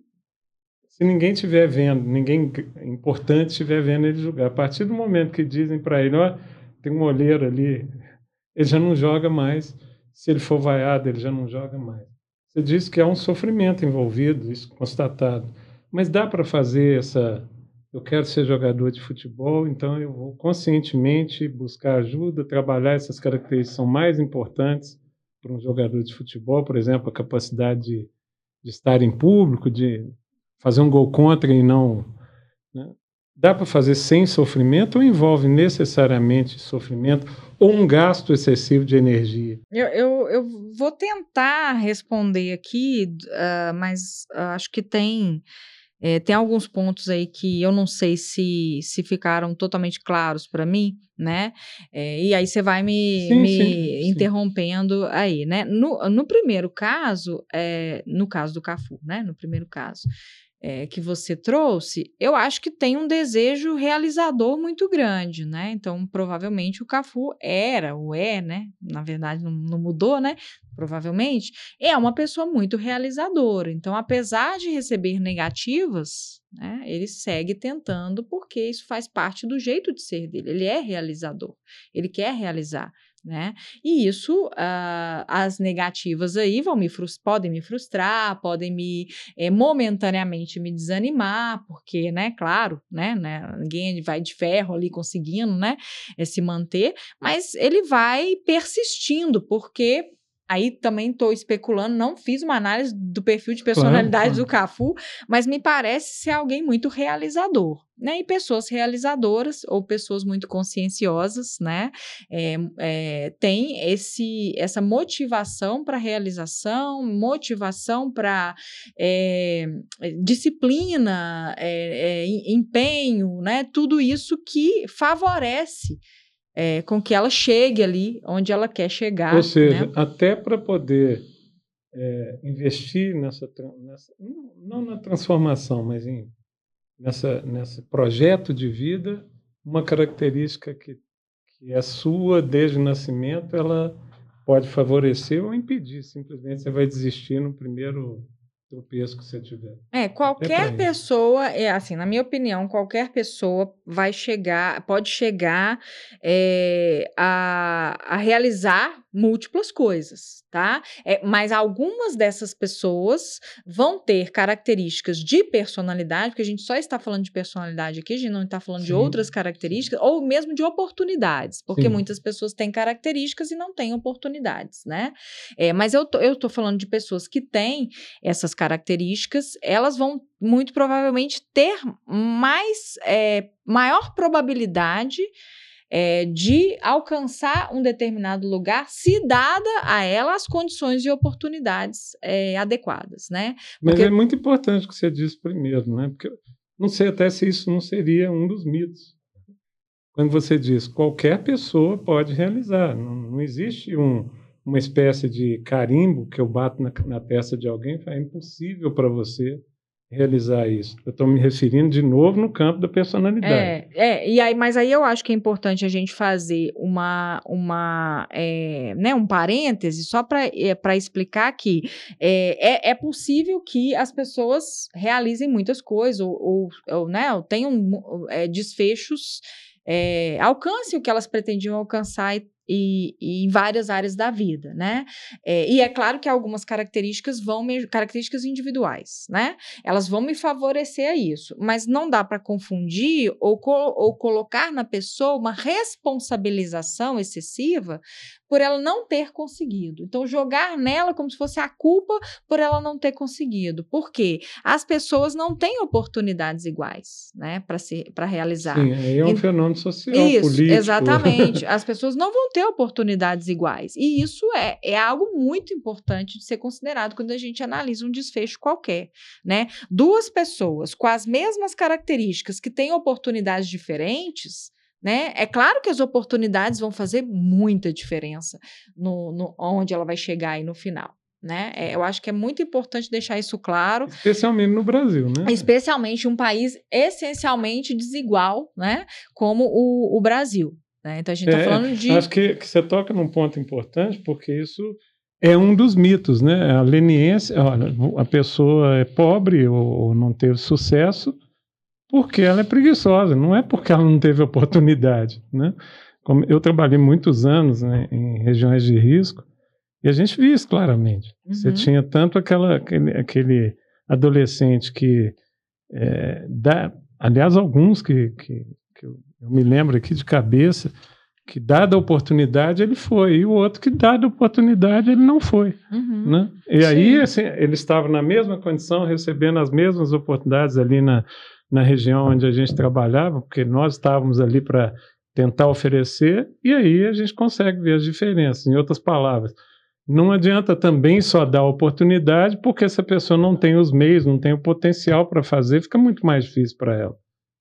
se ninguém estiver vendo, ninguém importante estiver vendo ele jogar. A partir do momento que dizem para ele, ó, oh, tem um olheiro ali, ele já não joga mais. Se ele for vaiado, ele já não joga mais. Você disse que há um sofrimento envolvido, isso constatado. Mas dá para fazer essa. Eu quero ser jogador de futebol, então eu vou conscientemente buscar ajuda, trabalhar essas características que são mais importantes para um jogador de futebol, por exemplo, a capacidade de, de estar em público, de fazer um gol contra e não. Né? Dá para fazer sem sofrimento ou envolve necessariamente sofrimento ou um gasto excessivo de energia? Eu, eu, eu vou tentar responder aqui, uh, mas uh, acho que tem. É, tem alguns pontos aí que eu não sei se, se ficaram totalmente claros para mim, né? É, e aí você vai me, sim, me sim, interrompendo sim. aí, né? No, no primeiro caso, é, no caso do Cafu, né? No primeiro caso, é, que você trouxe, eu acho que tem um desejo realizador muito grande, né? Então, provavelmente o Cafu era, ou é, né? Na verdade, não, não mudou, né? Provavelmente, é uma pessoa muito realizadora. Então, apesar de receber negativas, né, ele segue tentando, porque isso faz parte do jeito de ser dele. Ele é realizador, ele quer realizar né? E isso, uh, as negativas aí vão me podem me frustrar, podem me é, momentaneamente me desanimar, porque, né, claro, né, né, ninguém vai de ferro ali conseguindo, né, é, se manter, mas ele vai persistindo, porque Aí também estou especulando, não fiz uma análise do perfil de personalidade claro, claro. do Cafu, mas me parece ser alguém muito realizador, né? E pessoas realizadoras ou pessoas muito conscienciosas, né? É, é, tem esse, essa motivação para realização, motivação para é, disciplina, é, é, empenho, né? Tudo isso que favorece é, com que ela chegue ali onde ela quer chegar. Ou seja, né? até para poder é, investir nessa, nessa, não na transformação, mas em nessa nesse projeto de vida, uma característica que, que é sua desde o nascimento, ela pode favorecer ou impedir. Simplesmente você vai desistir no primeiro tropeço que você tiver. É, qualquer pessoa, é assim, na minha opinião, qualquer pessoa vai chegar, pode chegar é, a, a realizar múltiplas coisas, tá? É, mas algumas dessas pessoas vão ter características de personalidade, porque a gente só está falando de personalidade aqui, a gente não está falando Sim. de outras características, ou mesmo de oportunidades, porque Sim. muitas pessoas têm características e não têm oportunidades, né? É, mas eu tô, eu tô falando de pessoas que têm essas características, elas vão muito provavelmente ter mais, é, maior probabilidade é, de alcançar um determinado lugar, se dada a ela as condições e oportunidades é, adequadas, né? Porque... Mas é muito importante o que você disse primeiro, né? Porque não sei até se isso não seria um dos mitos. Quando você diz qualquer pessoa pode realizar, não, não existe um, uma espécie de carimbo que eu bato na, na testa de alguém, é impossível para você realizar isso. Eu estou me referindo de novo no campo da personalidade. É, é, e aí, mas aí eu acho que é importante a gente fazer uma, uma é, né, um parêntese só para é, explicar que é, é, é, possível que as pessoas realizem muitas coisas ou, ou, ou né, ou tenham é, desfechos, é, alcancem o que elas pretendiam alcançar e e, e, em várias áreas da vida, né? É, e é claro que algumas características vão me, características individuais, né? Elas vão me favorecer a isso, mas não dá para confundir ou, co ou colocar na pessoa uma responsabilização excessiva por ela não ter conseguido. Então, jogar nela como se fosse a culpa por ela não ter conseguido. Por quê? As pessoas não têm oportunidades iguais, né, para realizar. Sim, aí é um e, fenômeno social, isso, político. Exatamente. As pessoas não vão ter oportunidades iguais. E isso é, é algo muito importante de ser considerado quando a gente analisa um desfecho qualquer, né? Duas pessoas com as mesmas características que têm oportunidades diferentes, né? É claro que as oportunidades vão fazer muita diferença no, no onde ela vai chegar aí no final. Né? É, eu acho que é muito importante deixar isso claro. Especialmente no Brasil, né? Especialmente um país essencialmente desigual, né? Como o, o Brasil. Né? Então a gente está é, falando de. Acho que, que você toca num ponto importante, porque isso é um dos mitos, né? A leniência, olha, a pessoa é pobre ou, ou não teve sucesso, porque ela é preguiçosa, não é porque ela não teve oportunidade, né? Como eu trabalhei muitos anos né, em regiões de risco e a gente via isso claramente. Uhum. Você tinha tanto aquela, aquele, aquele adolescente que é, dá, aliás, alguns que, que, que eu, eu me lembro aqui de cabeça, que dada a oportunidade ele foi, e o outro que dada a oportunidade ele não foi. Uhum. Né? E Sim. aí assim, ele estava na mesma condição, recebendo as mesmas oportunidades ali na, na região onde a gente trabalhava, porque nós estávamos ali para tentar oferecer, e aí a gente consegue ver as diferenças. Em outras palavras, não adianta também só dar oportunidade, porque essa pessoa não tem os meios, não tem o potencial para fazer, fica muito mais difícil para ela.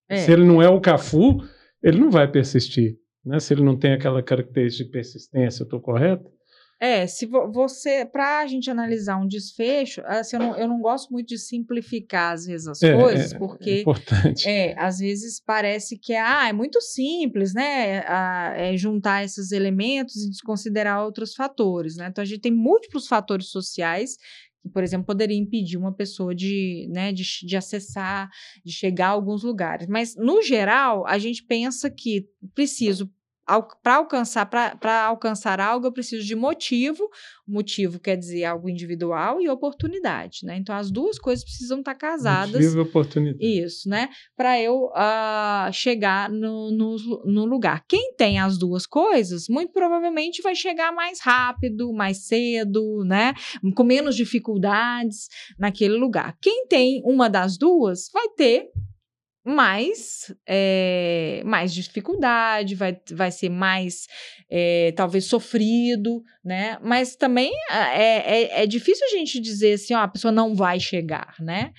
É. Se ele não é o Cafu, ele não vai persistir. Né? Se ele não tem aquela característica de persistência, eu estou correto? É, se vo você, para a gente analisar um desfecho, assim, eu, não, eu não gosto muito de simplificar às vezes as é, coisas, é, porque é, importante. é, às vezes parece que ah, é muito simples, né, a, é juntar esses elementos e desconsiderar outros fatores, né? Então a gente tem múltiplos fatores sociais que, por exemplo, poderiam impedir uma pessoa de, né, de, de acessar, de chegar a alguns lugares. Mas no geral, a gente pensa que preciso para alcançar para alcançar algo eu preciso de motivo. Motivo quer dizer algo individual e oportunidade né? Então as duas coisas precisam estar casadas. Motivo e oportunidade. Isso né? Para eu uh, chegar no, no, no, lugar. Quem tem as duas coisas muito provavelmente vai chegar mais rápido mais cedo né? Com menos dificuldades naquele lugar. Quem tem uma das duas vai ter mais, é, mais dificuldade, vai, vai ser mais, é, talvez, sofrido, né? Mas também é, é, é, difícil a gente dizer assim, ó, a pessoa não vai chegar, né?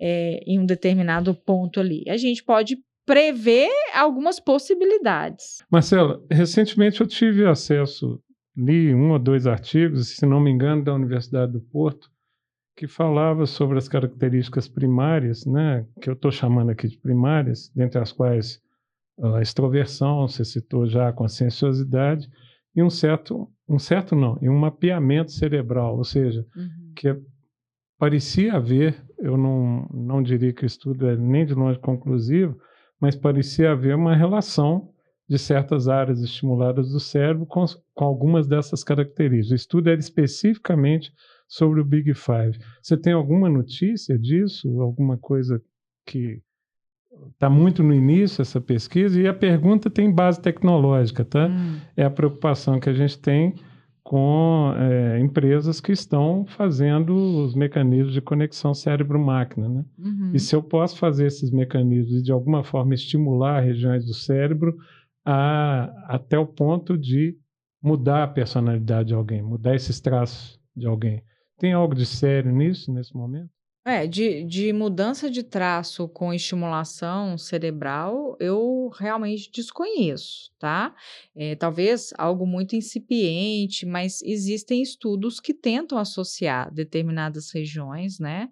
É, em um determinado ponto ali. A gente pode prever algumas possibilidades. Marcela, recentemente eu tive acesso, li um ou dois artigos, se não me engano, da Universidade do Porto, que falava sobre as características primárias, né, que eu estou chamando aqui de primárias, dentre as quais a extroversão, você citou já a conscienciosidade, e um certo, um certo não, e um mapeamento cerebral, ou seja, uhum. que é parecia haver, eu não, não diria que o estudo é nem de longe conclusivo, mas parecia haver uma relação de certas áreas estimuladas do cérebro com, com algumas dessas características. O estudo era especificamente sobre o Big Five. Você tem alguma notícia disso? Alguma coisa que está muito no início essa pesquisa? E a pergunta tem base tecnológica, tá? Hum. É a preocupação que a gente tem com é, empresas que estão fazendo os mecanismos de conexão cérebro-máquina. Né? Uhum. E se eu posso fazer esses mecanismos e, de alguma forma, estimular regiões do cérebro a, até o ponto de mudar a personalidade de alguém, mudar esses traços de alguém. Tem algo de sério nisso, nesse momento? É, de, de mudança de traço com estimulação cerebral, eu realmente desconheço, tá? É, talvez algo muito incipiente, mas existem estudos que tentam associar determinadas regiões, né?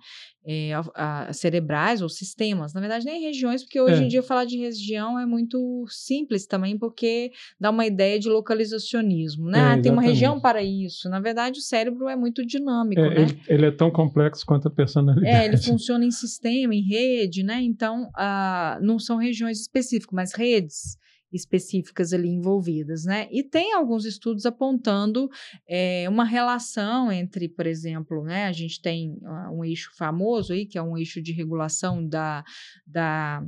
É, a, a, cerebrais ou sistemas, na verdade nem regiões, porque hoje é. em dia falar de região é muito simples também, porque dá uma ideia de localizacionismo, né? É, ah, tem uma região para isso. Na verdade, o cérebro é muito dinâmico, é, né? Ele, ele, é tão complexo quanto a personalidade. É, ele funciona em sistema, em rede, né? Então, uh, não são regiões específicas, mas redes específicas ali envolvidas, né? E tem alguns estudos apontando é, uma relação entre, por exemplo, né? A gente tem uh, um eixo famoso aí, que é um eixo de regulação da, da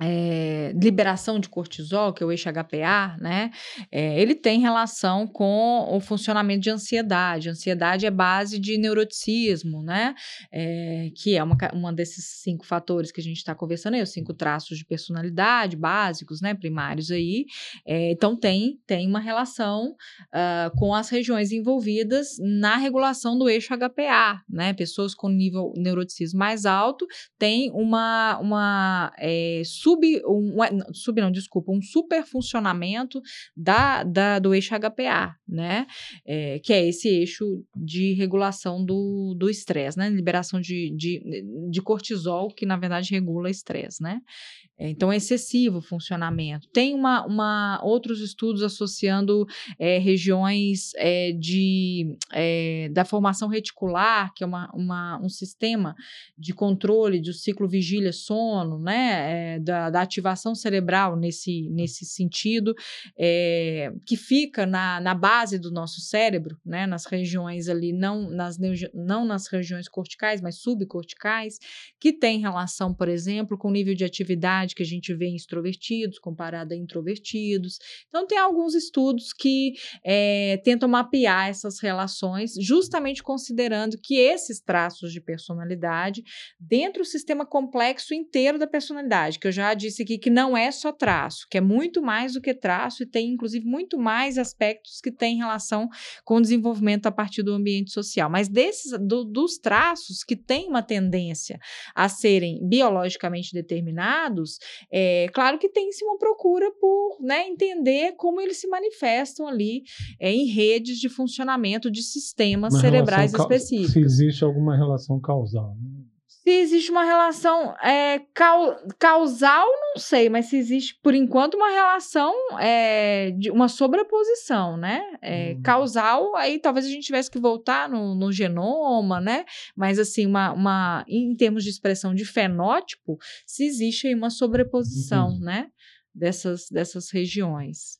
é, liberação de cortisol, que é o eixo HPA, né? É, ele tem relação com o funcionamento de ansiedade. Ansiedade é base de neuroticismo, né? É, que é uma, uma desses cinco fatores que a gente está conversando aí, os cinco traços de personalidade básicos, né? Primários aí. então, tem, tem uma relação uh, com as regiões envolvidas na regulação do eixo HPA, né? Pessoas com nível neuroticismo mais alto têm uma, uma sub, um, sub não, desculpa, um superfuncionamento da, da, do eixo HPA, né? É, que é esse eixo de regulação do estresse, né? Liberação de, de, de cortisol, que na verdade regula estresse, né? É, então, é excessivo funcionamento. Tem uma, uma, outros estudos associando é, regiões é, de, é, da formação reticular, que é uma, uma, um sistema de controle do ciclo vigília-sono, né, é, da, da, ativação cerebral nesse, nesse sentido, é, que fica na, na base do nosso cérebro, né, nas regiões ali, não nas, não nas regiões corticais, mas subcorticais, que tem relação, por exemplo, com o nível de atividade que a gente vê em extrovertidos comparada a introvertidos. Então, tem alguns estudos que é, tentam mapear essas relações, justamente considerando que esses traços de personalidade, dentro do sistema complexo inteiro da personalidade, que eu já disse aqui que não é só traço, que é muito mais do que traço e tem, inclusive, muito mais aspectos que têm relação com o desenvolvimento a partir do ambiente social. Mas desses, do, dos traços que têm uma tendência a serem biologicamente determinados, é, claro que tem-se uma procura por né, entender como eles se manifestam ali é, em redes de funcionamento de sistemas uma cerebrais específicos. Se existe alguma relação causal. Né? Se existe uma relação é, causal, não sei, mas se existe, por enquanto, uma relação é, de uma sobreposição, né? É, hum. Causal, aí talvez a gente tivesse que voltar no, no genoma, né? Mas, assim, uma, uma, em termos de expressão de fenótipo, se existe aí uma sobreposição, uhum. né? Dessas, dessas regiões.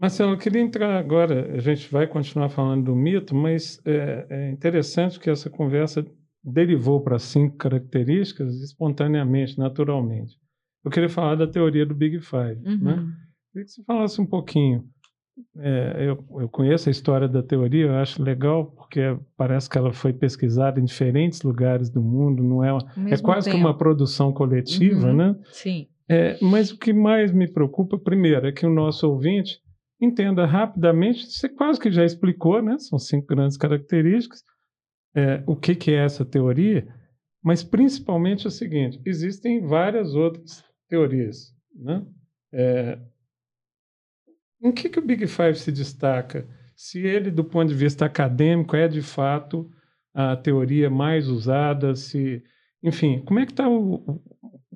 Marcelo, eu queria entrar agora, a gente vai continuar falando do mito, mas é, é interessante que essa conversa derivou para cinco características espontaneamente, naturalmente. Eu queria falar da teoria do Big Five. Né? Uhum. Né? Queria que você falasse um pouquinho. É, eu, eu, conheço a história da teoria, eu acho legal, porque parece que ela foi pesquisada em diferentes lugares do mundo, não é? é quase tempo. que uma produção coletiva, uhum. né? Sim. É, mas o que mais me preocupa, primeiro, é que o nosso ouvinte entenda rapidamente, você quase que já explicou, né? São cinco grandes características, é, o que, que é essa teoria, mas principalmente é o seguinte: existem várias outras teorias. Né? É, em que, que o Big Five se destaca? Se ele, do ponto de vista acadêmico, é de fato a teoria mais usada, se, enfim, como é que está o,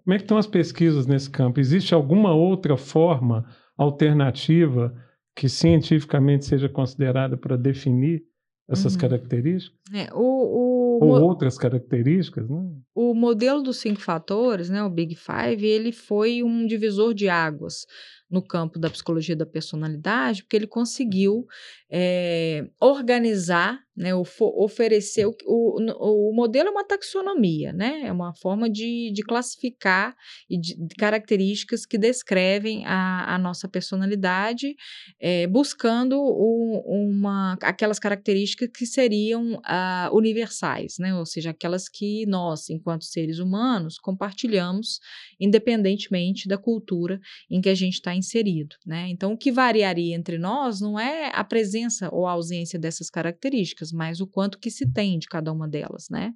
como é que estão as pesquisas nesse campo? Existe alguma outra forma alternativa que cientificamente seja considerada para definir essas uhum. características? É, o, Ou outras características, né? O modelo dos cinco fatores, né, o Big Five, ele foi um divisor de águas no campo da psicologia da personalidade, porque ele conseguiu é, organizar, né, oferecer o, o, o, modelo é uma taxonomia, né, é uma forma de, de classificar e de, características que descrevem a, a nossa personalidade, é, buscando uma, aquelas características que seriam uh, universais, né, ou seja, aquelas que nós, enquanto seres humanos, compartilhamos, independentemente da cultura em que a gente está inserido, né. Então, o que variaria entre nós não é a presença ou ausência dessas características, mas o quanto que se tem de cada uma delas, né?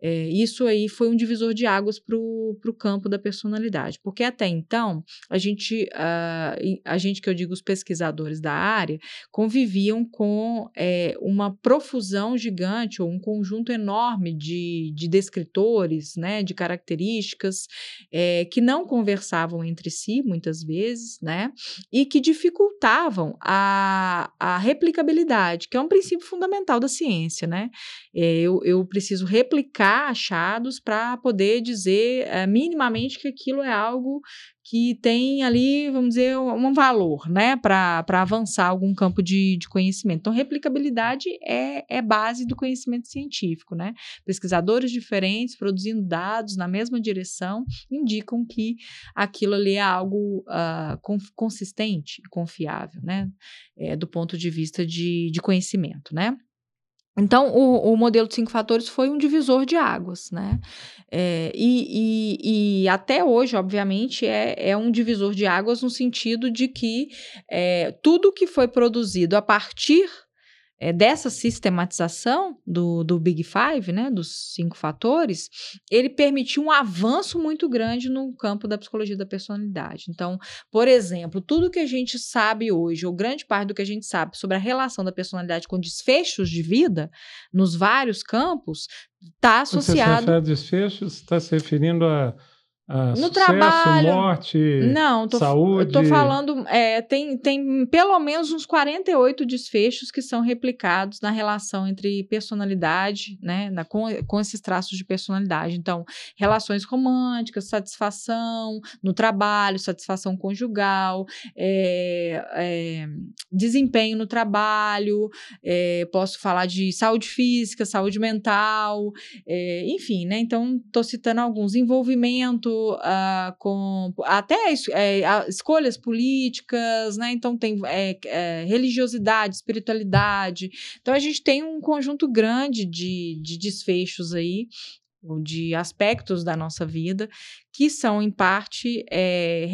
É, isso aí foi um divisor de águas para o campo da personalidade, porque até então a gente, uh, a gente que eu digo os pesquisadores da área, conviviam com é, uma profusão gigante ou um conjunto enorme de, de descritores, né, de características é, que não conversavam entre si muitas vezes, né, e que dificultavam a, a replicabilidade, que é um princípio fundamental da ciência, né? É, eu, eu preciso replicar achados para poder dizer é, minimamente que aquilo é algo que tem ali, vamos dizer, um valor, né, para avançar algum campo de, de conhecimento. Então, replicabilidade é, é base do conhecimento científico, né? Pesquisadores diferentes produzindo dados na mesma direção indicam que aquilo ali é algo uh, consistente e confiável, né, é, do ponto de vista de, de conhecimento, né? Então, o, o, modelo de cinco fatores foi um divisor de águas, né? É, e, e, e, até hoje, obviamente, é, é, um divisor de águas no sentido de que é, tudo que foi produzido a partir é, dessa sistematização do, do Big Five, né, dos cinco fatores, ele permitiu um avanço muito grande no campo da psicologia da personalidade. Então, por exemplo, tudo que a gente sabe hoje, ou grande parte do que a gente sabe sobre a relação da personalidade com desfechos de vida, nos vários campos, está associado. Quando você desfechos, está se referindo a ah, no sucesso, trabalho. morte, não, tô, saúde. Estou falando, é, tem, tem pelo menos uns 48 desfechos que são replicados na relação entre personalidade, né, na, com, com esses traços de personalidade. Então, relações românticas, satisfação no trabalho, satisfação conjugal, é, é, desempenho no trabalho, é, posso falar de saúde física, saúde mental, é, enfim, né? Então, estou citando alguns. Envolvimento uh, com até é, escolhas políticas, né? Então tem é, é, religiosidade, espiritualidade. Então a gente tem um conjunto grande de, de desfechos aí de aspectos da nossa vida que são em parte é,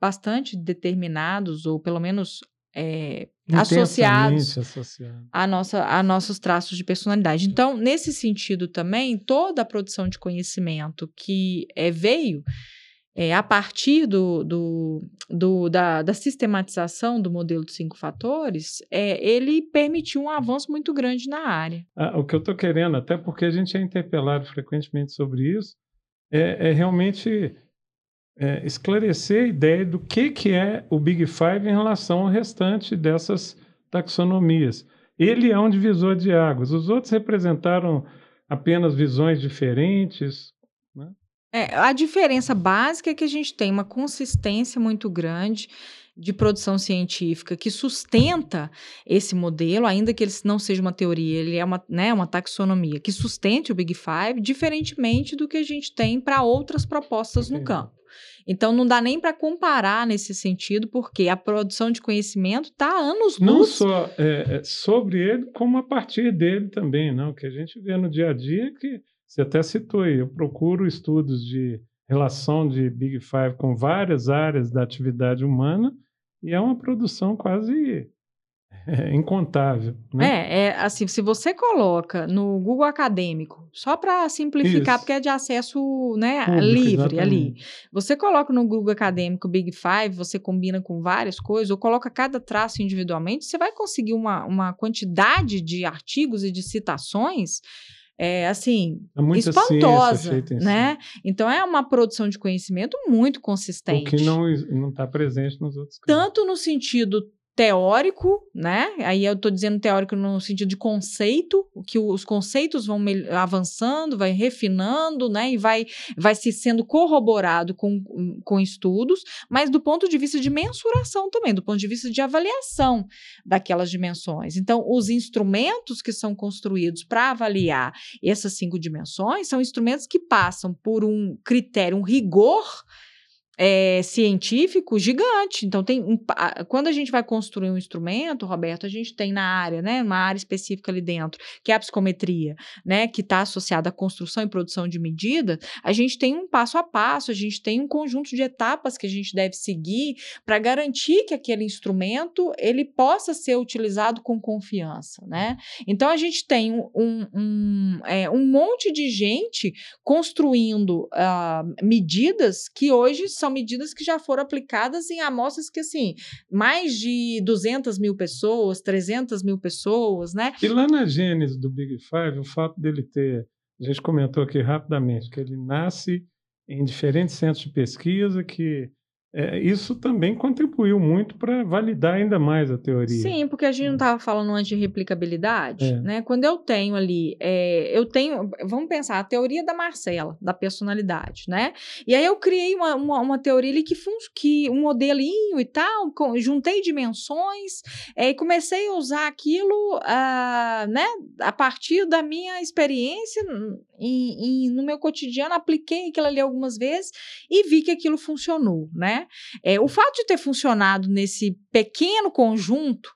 bastante determinados ou pelo menos é, associados associado. a, nossa, a nossos traços de personalidade. Então, nesse sentido também, toda a produção de conhecimento que é, veio é, a partir do, do, do da, da, sistematização do modelo de cinco fatores, é, ele permitiu um avanço muito grande na área. Ah, o que eu estou querendo, até porque a gente é interpelado frequentemente sobre isso, é, é realmente é, esclarecer a ideia do que, que é o Big Five em relação ao restante dessas taxonomias. Ele é um divisor de águas. Os outros representaram apenas visões diferentes. Né? É, a diferença básica é que a gente tem uma consistência muito grande de produção científica que sustenta esse modelo, ainda que ele não seja uma teoria, ele é uma, né, uma taxonomia que sustente o Big Five, diferentemente do que a gente tem para outras propostas no campo. Então não dá nem para comparar nesse sentido, porque a produção de conhecimento está anos luz. Não só é, é, sobre ele, como a partir dele também, não? O que a gente vê no dia a dia é que você até citou aí, eu procuro estudos de relação de Big Five com várias áreas da atividade humana e é uma produção quase é incontável. Né? É, é, assim, se você coloca no Google Acadêmico, só para simplificar, Isso. porque é de acesso né, Público, livre exatamente. ali. Você coloca no Google Acadêmico Big Five, você combina com várias coisas, ou coloca cada traço individualmente, você vai conseguir uma, uma quantidade de artigos e de citações é assim, é espantosa, né? Então é uma produção de conhecimento muito consistente. O que não está presente nos outros campos. Tanto no sentido teórico, né? Aí eu estou dizendo teórico no sentido de conceito, que os conceitos vão avançando, vai refinando, né? E vai, vai se sendo corroborado com, com estudos, mas do ponto de vista de mensuração também, do ponto de vista de avaliação daquelas dimensões. Então, os instrumentos que são construídos para avaliar essas cinco dimensões são instrumentos que passam por um critério, um rigor é, científico gigante. Então, tem quando a gente vai construir um instrumento, Roberto, a gente tem na área, né, uma área específica ali dentro, que é a psicometria, né, que está associada à construção e produção de medidas, a gente tem um passo a passo, a gente tem um conjunto de etapas que a gente deve seguir para garantir que aquele instrumento ele possa ser utilizado com confiança, né? Então, a gente tem um, um, um, é, um monte de gente construindo uh, medidas que hoje são medidas que já foram aplicadas em amostras que, assim, mais de 200 mil pessoas, 300 mil pessoas, né? E lá na gênese do Big Five, o fato dele ter, a gente comentou aqui rapidamente, que ele nasce em diferentes centros de pesquisa que é, isso também contribuiu muito para validar ainda mais a teoria. Sim, porque a gente não estava hum. falando antes de replicabilidade, é. né? Quando eu tenho ali, é, eu tenho, vamos pensar, a teoria da Marcela, da personalidade, né? E aí eu criei uma, uma, uma teoria ali que, que um modelinho e tal, com, juntei dimensões é, e comecei a usar aquilo, uh, né? A partir da minha experiência e, e no meu cotidiano, apliquei aquilo ali algumas vezes e vi que aquilo funcionou, né? É, o fato de ter funcionado nesse pequeno conjunto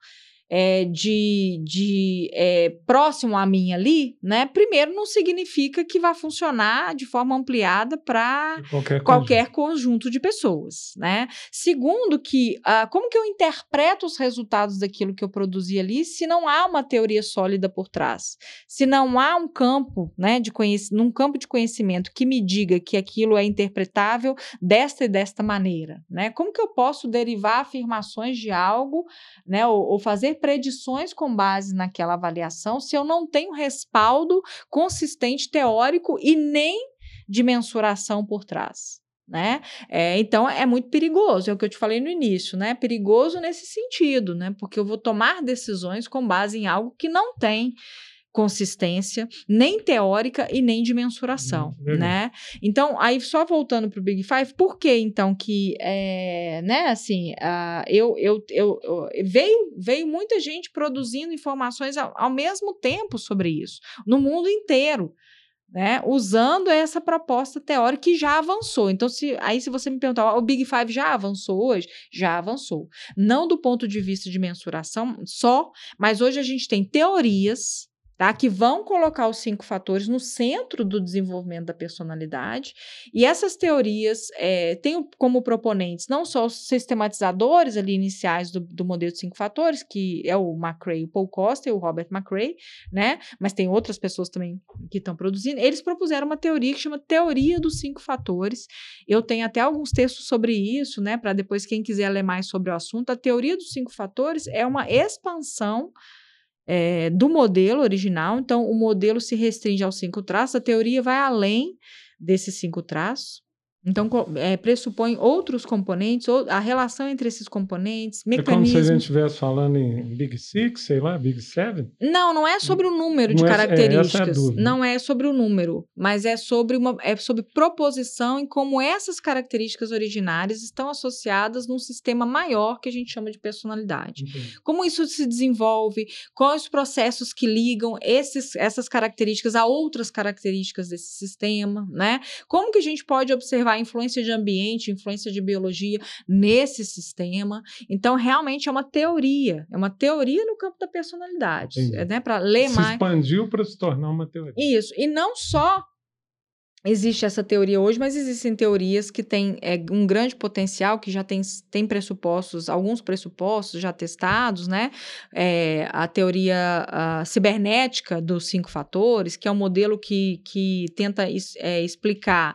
é, de, de é, próximo a mim ali, né? Primeiro, não significa que vai funcionar de forma ampliada para qualquer, qualquer conjunto. de pessoas, né? Segundo, que uh, como que eu interpreto os resultados daquilo que eu produzi ali se não há uma teoria sólida por trás? Se não há um campo, né, de conhecimento, num campo de conhecimento que me diga que aquilo é interpretável desta e desta maneira, né? Como que eu posso derivar afirmações de algo, né, ou, ou fazer predições com base naquela avaliação se eu não tenho respaldo consistente teórico e nem de mensuração por trás? Né? É, então é muito perigoso, é o que eu te falei no início, né? Perigoso nesse sentido, né? Porque eu vou tomar decisões com base em algo que não tem consistência, nem teórica e nem de mensuração, uhum. né? Então, aí só voltando para o Big Five, por que então que, é, né, assim, uh, eu, eu, eu, eu, veio, veio muita gente produzindo informações ao, ao mesmo tempo sobre isso, no mundo inteiro, né, usando essa proposta teórica que já avançou. Então, se, aí se você me perguntar, o Big Five já avançou hoje? Já avançou. Não do ponto de vista de mensuração só, mas hoje a gente tem teorias tá? Que vão colocar os cinco fatores no centro do desenvolvimento da personalidade. E essas teorias é, têm como proponentes não só os sistematizadores ali iniciais do, do modelo de cinco fatores, que é o McRae, o Paul Costa e o Robert McRae, né? Mas tem outras pessoas também que estão produzindo. Eles propuseram uma teoria que chama Teoria dos Cinco Fatores. Eu tenho até alguns textos sobre isso, né? Para depois quem quiser ler mais sobre o assunto. A teoria dos cinco fatores é uma expansão é, do modelo original. Então, o modelo se restringe aos cinco traços, a teoria vai além desses cinco traços. Então, é, pressupõe outros componentes, ou a relação entre esses componentes, mecanismos... É como se a gente estivesse falando em Big Six, sei lá, Big Seven? Não, não é sobre o número não de é, é características. É, é não é sobre o número, mas é sobre, uma, é sobre proposição e como essas características originárias estão associadas num sistema maior que a gente chama de personalidade. Entendi. Como isso se desenvolve, quais os processos que ligam esses, essas características a outras características desse sistema, né? Como que a gente pode observar a influência de ambiente, influência de biologia nesse sistema. Então, realmente é uma teoria, é uma teoria no campo da personalidade, é, né? Para ler se mais. Se expandiu para se tornar uma teoria. Isso, e não só Existe essa teoria hoje, mas existem teorias que têm é, um grande potencial, que já tem, tem pressupostos, alguns pressupostos já testados, né? É, a teoria a cibernética dos cinco fatores, que é um modelo que, que tenta é, explicar,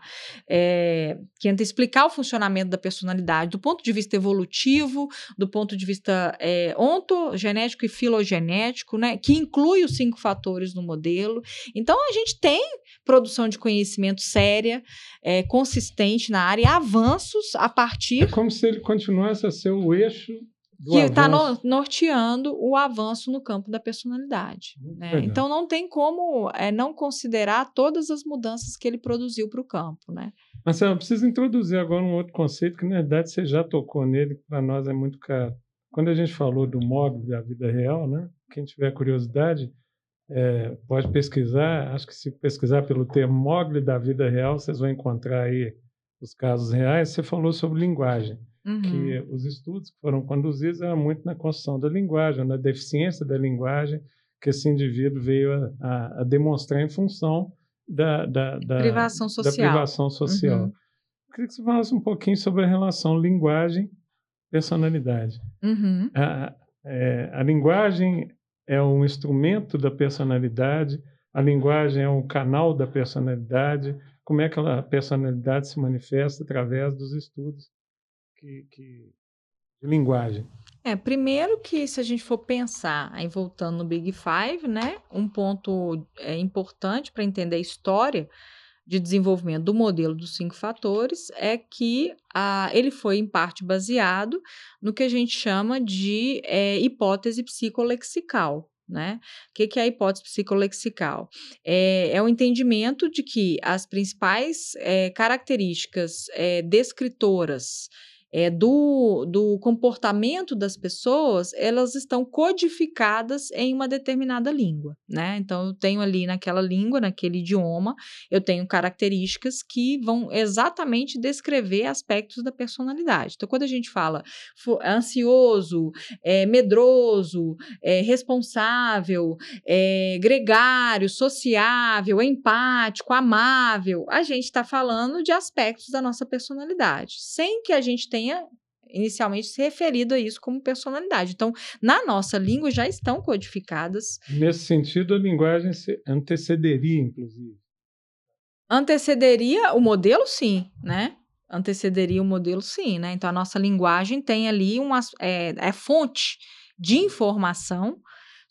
é, tenta explicar o funcionamento da personalidade do ponto de vista evolutivo, do ponto de vista é, ontogenético e filogenético, né? Que inclui os cinco fatores no modelo. Então, a gente tem produção de conhecimento séria, é, consistente na área e avanços a partir. É como se ele continuasse a ser o eixo que está no, norteando o avanço no campo da personalidade. Né? Então não tem como é, não considerar todas as mudanças que ele produziu para o campo. Né? Marcelo, eu preciso introduzir agora um outro conceito que, na verdade, você já tocou nele, que para nós é muito caro. Quando a gente falou do móvel da vida real, né? quem tiver curiosidade, é, pode pesquisar. Acho que se pesquisar pelo termo móvel da vida real, vocês vão encontrar aí os casos reais. Você falou sobre linguagem, uhum. que os estudos que foram conduzidos eram muito na construção da linguagem, na deficiência da linguagem que esse indivíduo veio a, a, a demonstrar em função da, da, da, privação social. Da privação social. Uhum. Eu queria que você falasse um pouquinho sobre a relação linguagem-personalidade. Uhum. A, é, a linguagem é um instrumento da personalidade, a linguagem é um canal da personalidade. Como é que a personalidade se manifesta através dos estudos que, que, de linguagem? É, primeiro que se a gente for pensar, aí voltando no Big Five, né, um ponto é, importante para entender a história de desenvolvimento do modelo dos cinco fatores é que a, ele foi em parte baseado no que a gente chama de é, hipótese psicolexical. Né? O que, que é a hipótese psicolexical? É, é o entendimento de que as principais é, características é, descritoras é, do, do comportamento das pessoas, elas estão codificadas em uma determinada língua, né? Então, eu tenho ali naquela língua, naquele idioma, eu tenho características que vão exatamente descrever aspectos da personalidade. Então, quando a gente fala ansioso, é, medroso, é, responsável, é, gregário, sociável, empático, amável, a gente está falando de aspectos da nossa personalidade, sem que a gente tenha tenha inicialmente se referido a isso como personalidade. Então, na nossa língua já estão codificadas. Nesse sentido, a linguagem antecederia, inclusive. Antecederia o modelo, sim, né? Antecederia o modelo, sim, né? Então, a nossa linguagem tem ali uma é, é fonte de informação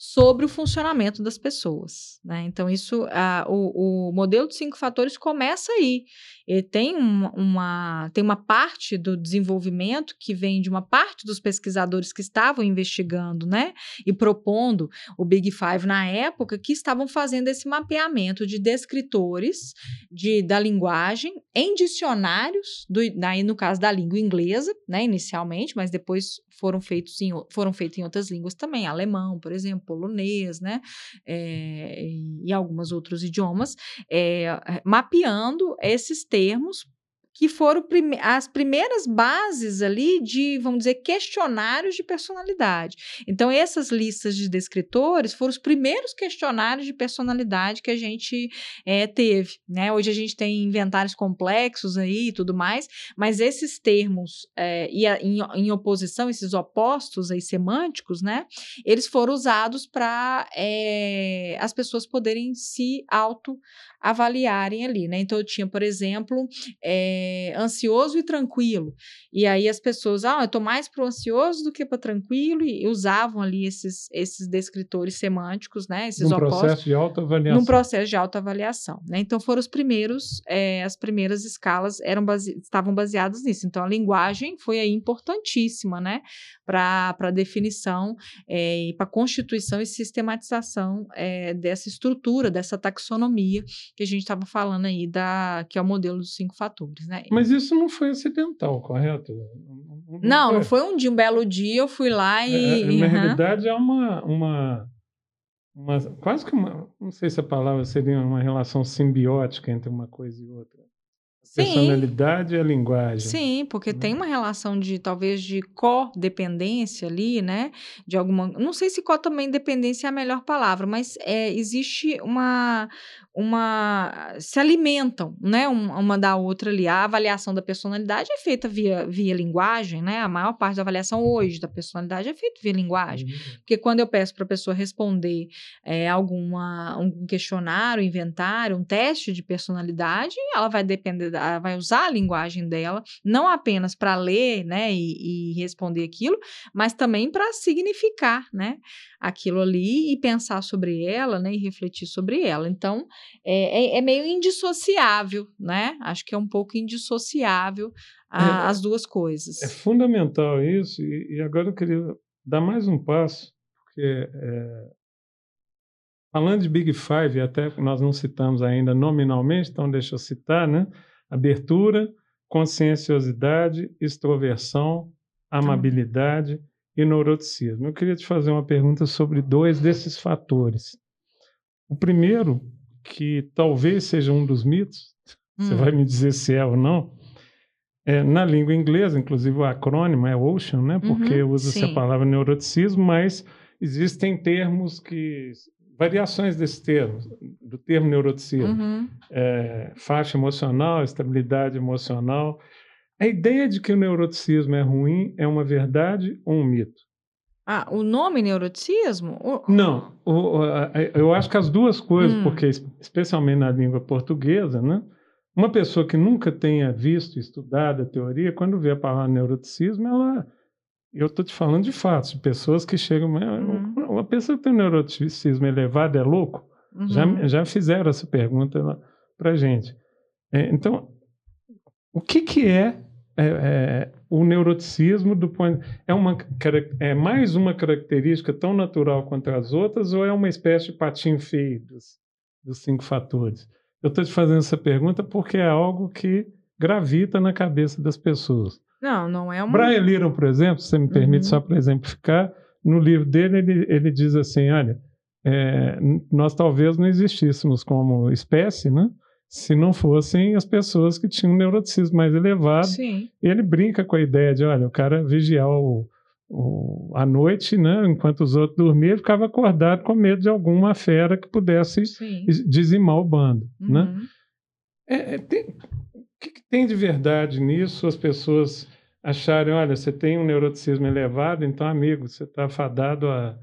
sobre o funcionamento das pessoas. Né? Então, isso, a, o, o modelo de cinco fatores começa aí. Ele tem uma, uma, tem uma parte do desenvolvimento que vem de uma parte dos pesquisadores que estavam investigando né? e propondo o Big Five na época, que estavam fazendo esse mapeamento de descritores de, da linguagem em dicionários, do, no caso da língua inglesa, né, inicialmente, mas depois foram feitos em, foram feitos em outras línguas também, alemão, por exemplo, polonês, né, é, e alguns outros idiomas, é, mapeando esses termos que foram prime as primeiras bases ali de, vamos dizer, questionários de personalidade. Então, essas listas de descritores foram os primeiros questionários de personalidade que a gente é, teve. Né? Hoje a gente tem inventários complexos aí e tudo mais, mas esses termos é, e a, em, em, oposição, esses opostos aí semânticos, né? Eles foram usados para é, as pessoas poderem se auto avaliarem ali, né? Então eu tinha, por exemplo, é, ansioso e tranquilo. E aí as pessoas, ah, eu tô mais pro ansioso do que para tranquilo, e usavam ali esses, esses descritores semânticos, né? Esses num opostos, processo de autoavaliação. Num processo de autoavaliação, né? Então foram os primeiros, é, as primeiras escalas eram base, estavam baseadas nisso. Então a linguagem foi aí importantíssima, né? Para a definição é, e para constituição e sistematização é, dessa estrutura, dessa taxonomia que a gente estava falando aí, da, que é o modelo dos cinco fatores, né? Mas isso não foi acidental, correto? Não, não foi, não foi um dia, um belo dia, eu fui lá e. É, é na uhum. realidade, é uma, uma, uma. Quase que uma. Não sei se a palavra seria uma relação simbiótica entre uma coisa e outra. Sim. Personalidade e a linguagem. Sim, porque tem uma relação de talvez de codependência ali, né? De alguma. Não sei se co também dependência é a melhor palavra, mas é, existe uma, uma se alimentam, né, uma da outra ali. A avaliação da personalidade é feita via, via linguagem, né? A maior parte da avaliação hoje da personalidade é feita via linguagem. Uhum. Porque quando eu peço para a pessoa responder é, alguma, um questionário, um inventário, um teste de personalidade, ela vai depender vai usar a linguagem dela, não apenas para ler, né, e, e, responder aquilo, mas também para significar, né, aquilo ali e pensar sobre ela, né, e refletir sobre ela. Então, é, é, é meio indissociável, né? Acho que é um pouco indissociável a, é, as duas coisas. É fundamental isso, e, e, agora eu queria dar mais um passo, porque é, falando de Big Five, até nós não citamos ainda nominalmente, então deixa eu citar, né? Abertura, conscienciosidade, extroversão, amabilidade e neuroticismo. Eu queria te fazer uma pergunta sobre dois desses fatores. O primeiro, que talvez seja um dos mitos, hum. você vai me dizer se é ou não, é, na língua inglesa, inclusive o acrônimo é Ocean, né? Porque uhum, usa-se a palavra neuroticismo, mas existem termos que variações desse termo, do termo neuroticismo, uhum. é, faixa emocional, estabilidade emocional. A ideia de que o neuroticismo é ruim é uma verdade ou um mito? Ah, o nome neuroticismo? Não, o, eu acho que as duas coisas, hum. porque especialmente na língua portuguesa, né? Uma pessoa que nunca tenha visto, estudado a teoria, quando vê a palavra neuroticismo, ela. Eu estou te falando de fatos, de pessoas que chegam. Uhum. Uma pessoa que tem um neuroticismo elevado é louco? Uhum. Já, já fizeram essa pergunta para gente. É, então, o que, que é, é, é, o neuroticismo do ponto é uma é mais uma característica tão natural quanto as outras ou é uma espécie de patinho feio dos, dos cinco fatores? Eu estou te fazendo essa pergunta porque é algo que gravita na cabeça das pessoas. Não, não é uma. Brian Little, por exemplo, se você me permite uhum. só para exemplificar, no livro dele ele, ele diz assim: olha, é, nós talvez não existíssemos como espécie, né? Se não fossem as pessoas que tinham um neuroticismo mais elevado. Sim. Ele brinca com a ideia de, olha, o cara vigiar o, o, à noite, né, enquanto os outros dormiam, ele ficava acordado com medo de alguma fera que pudesse Sim. dizimar o bando. Né? Uhum. Né? É, é, tem, o que, que, tem de verdade nisso? As pessoas acharem, olha, você tem um neuroticismo elevado, então, amigo, você está fadado a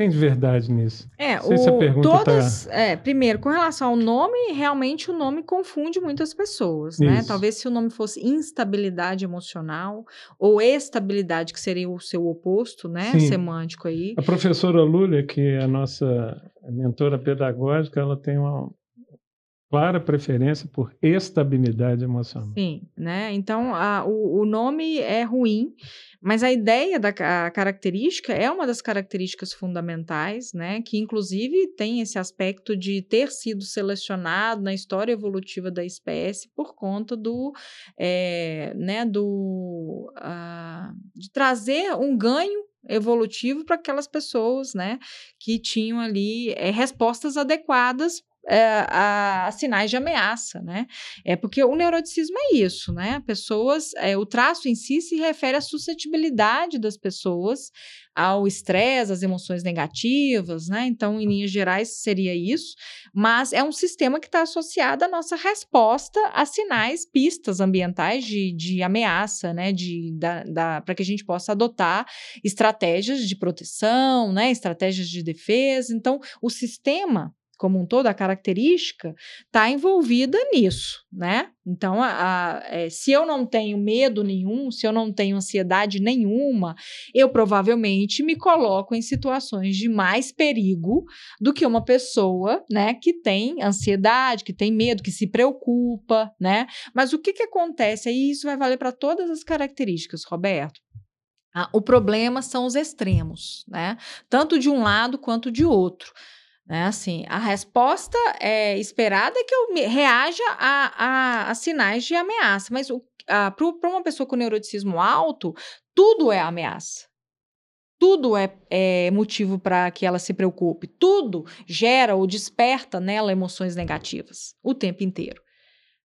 tem de verdade nisso? É, o, se todas. Tá... É, primeiro, com relação ao nome, realmente o nome confunde muitas pessoas, né? Isso. né? Talvez se o nome fosse instabilidade emocional ou estabilidade, que seria o seu oposto, né? Sim. Semântico aí. A professora Lúlia, que é a nossa mentora pedagógica, ela tem uma, clara preferência por estabilidade emocional. Sim, né? Então a, o, o, nome é ruim, mas a ideia da a característica é uma das características fundamentais, né? Que inclusive tem esse aspecto de ter sido selecionado na história evolutiva da espécie por conta do, é, né? Do uh, de trazer um ganho evolutivo para aquelas pessoas, né, que tinham ali é, respostas adequadas a, a, sinais de ameaça, né? É porque o neuroticismo é isso, né? Pessoas, é, o traço em si se refere à suscetibilidade das pessoas ao estresse, às emoções negativas, né? Então, em linhas gerais, seria isso. Mas é um sistema que está associado à nossa resposta a sinais, pistas ambientais de, de ameaça, né? De, da, da para que a gente possa adotar estratégias de proteção, né? Estratégias de defesa. Então, o sistema como um todo, a característica, está envolvida nisso, né? Então, a, a, é, se eu não tenho medo nenhum, se eu não tenho ansiedade nenhuma, eu provavelmente me coloco em situações de mais perigo do que uma pessoa, né, que tem ansiedade, que tem medo, que se preocupa, né? Mas o que que acontece? Aí isso vai valer para todas as características, Roberto. Ah, o problema são os extremos, né? Tanto de um lado quanto de outro. Né? Assim, a resposta é esperada é que eu reaja a, a, a sinais de ameaça, mas para uma pessoa com neuroticismo alto, tudo é ameaça. Tudo é, é motivo para que ela se preocupe. Tudo gera ou desperta nela emoções negativas o tempo inteiro.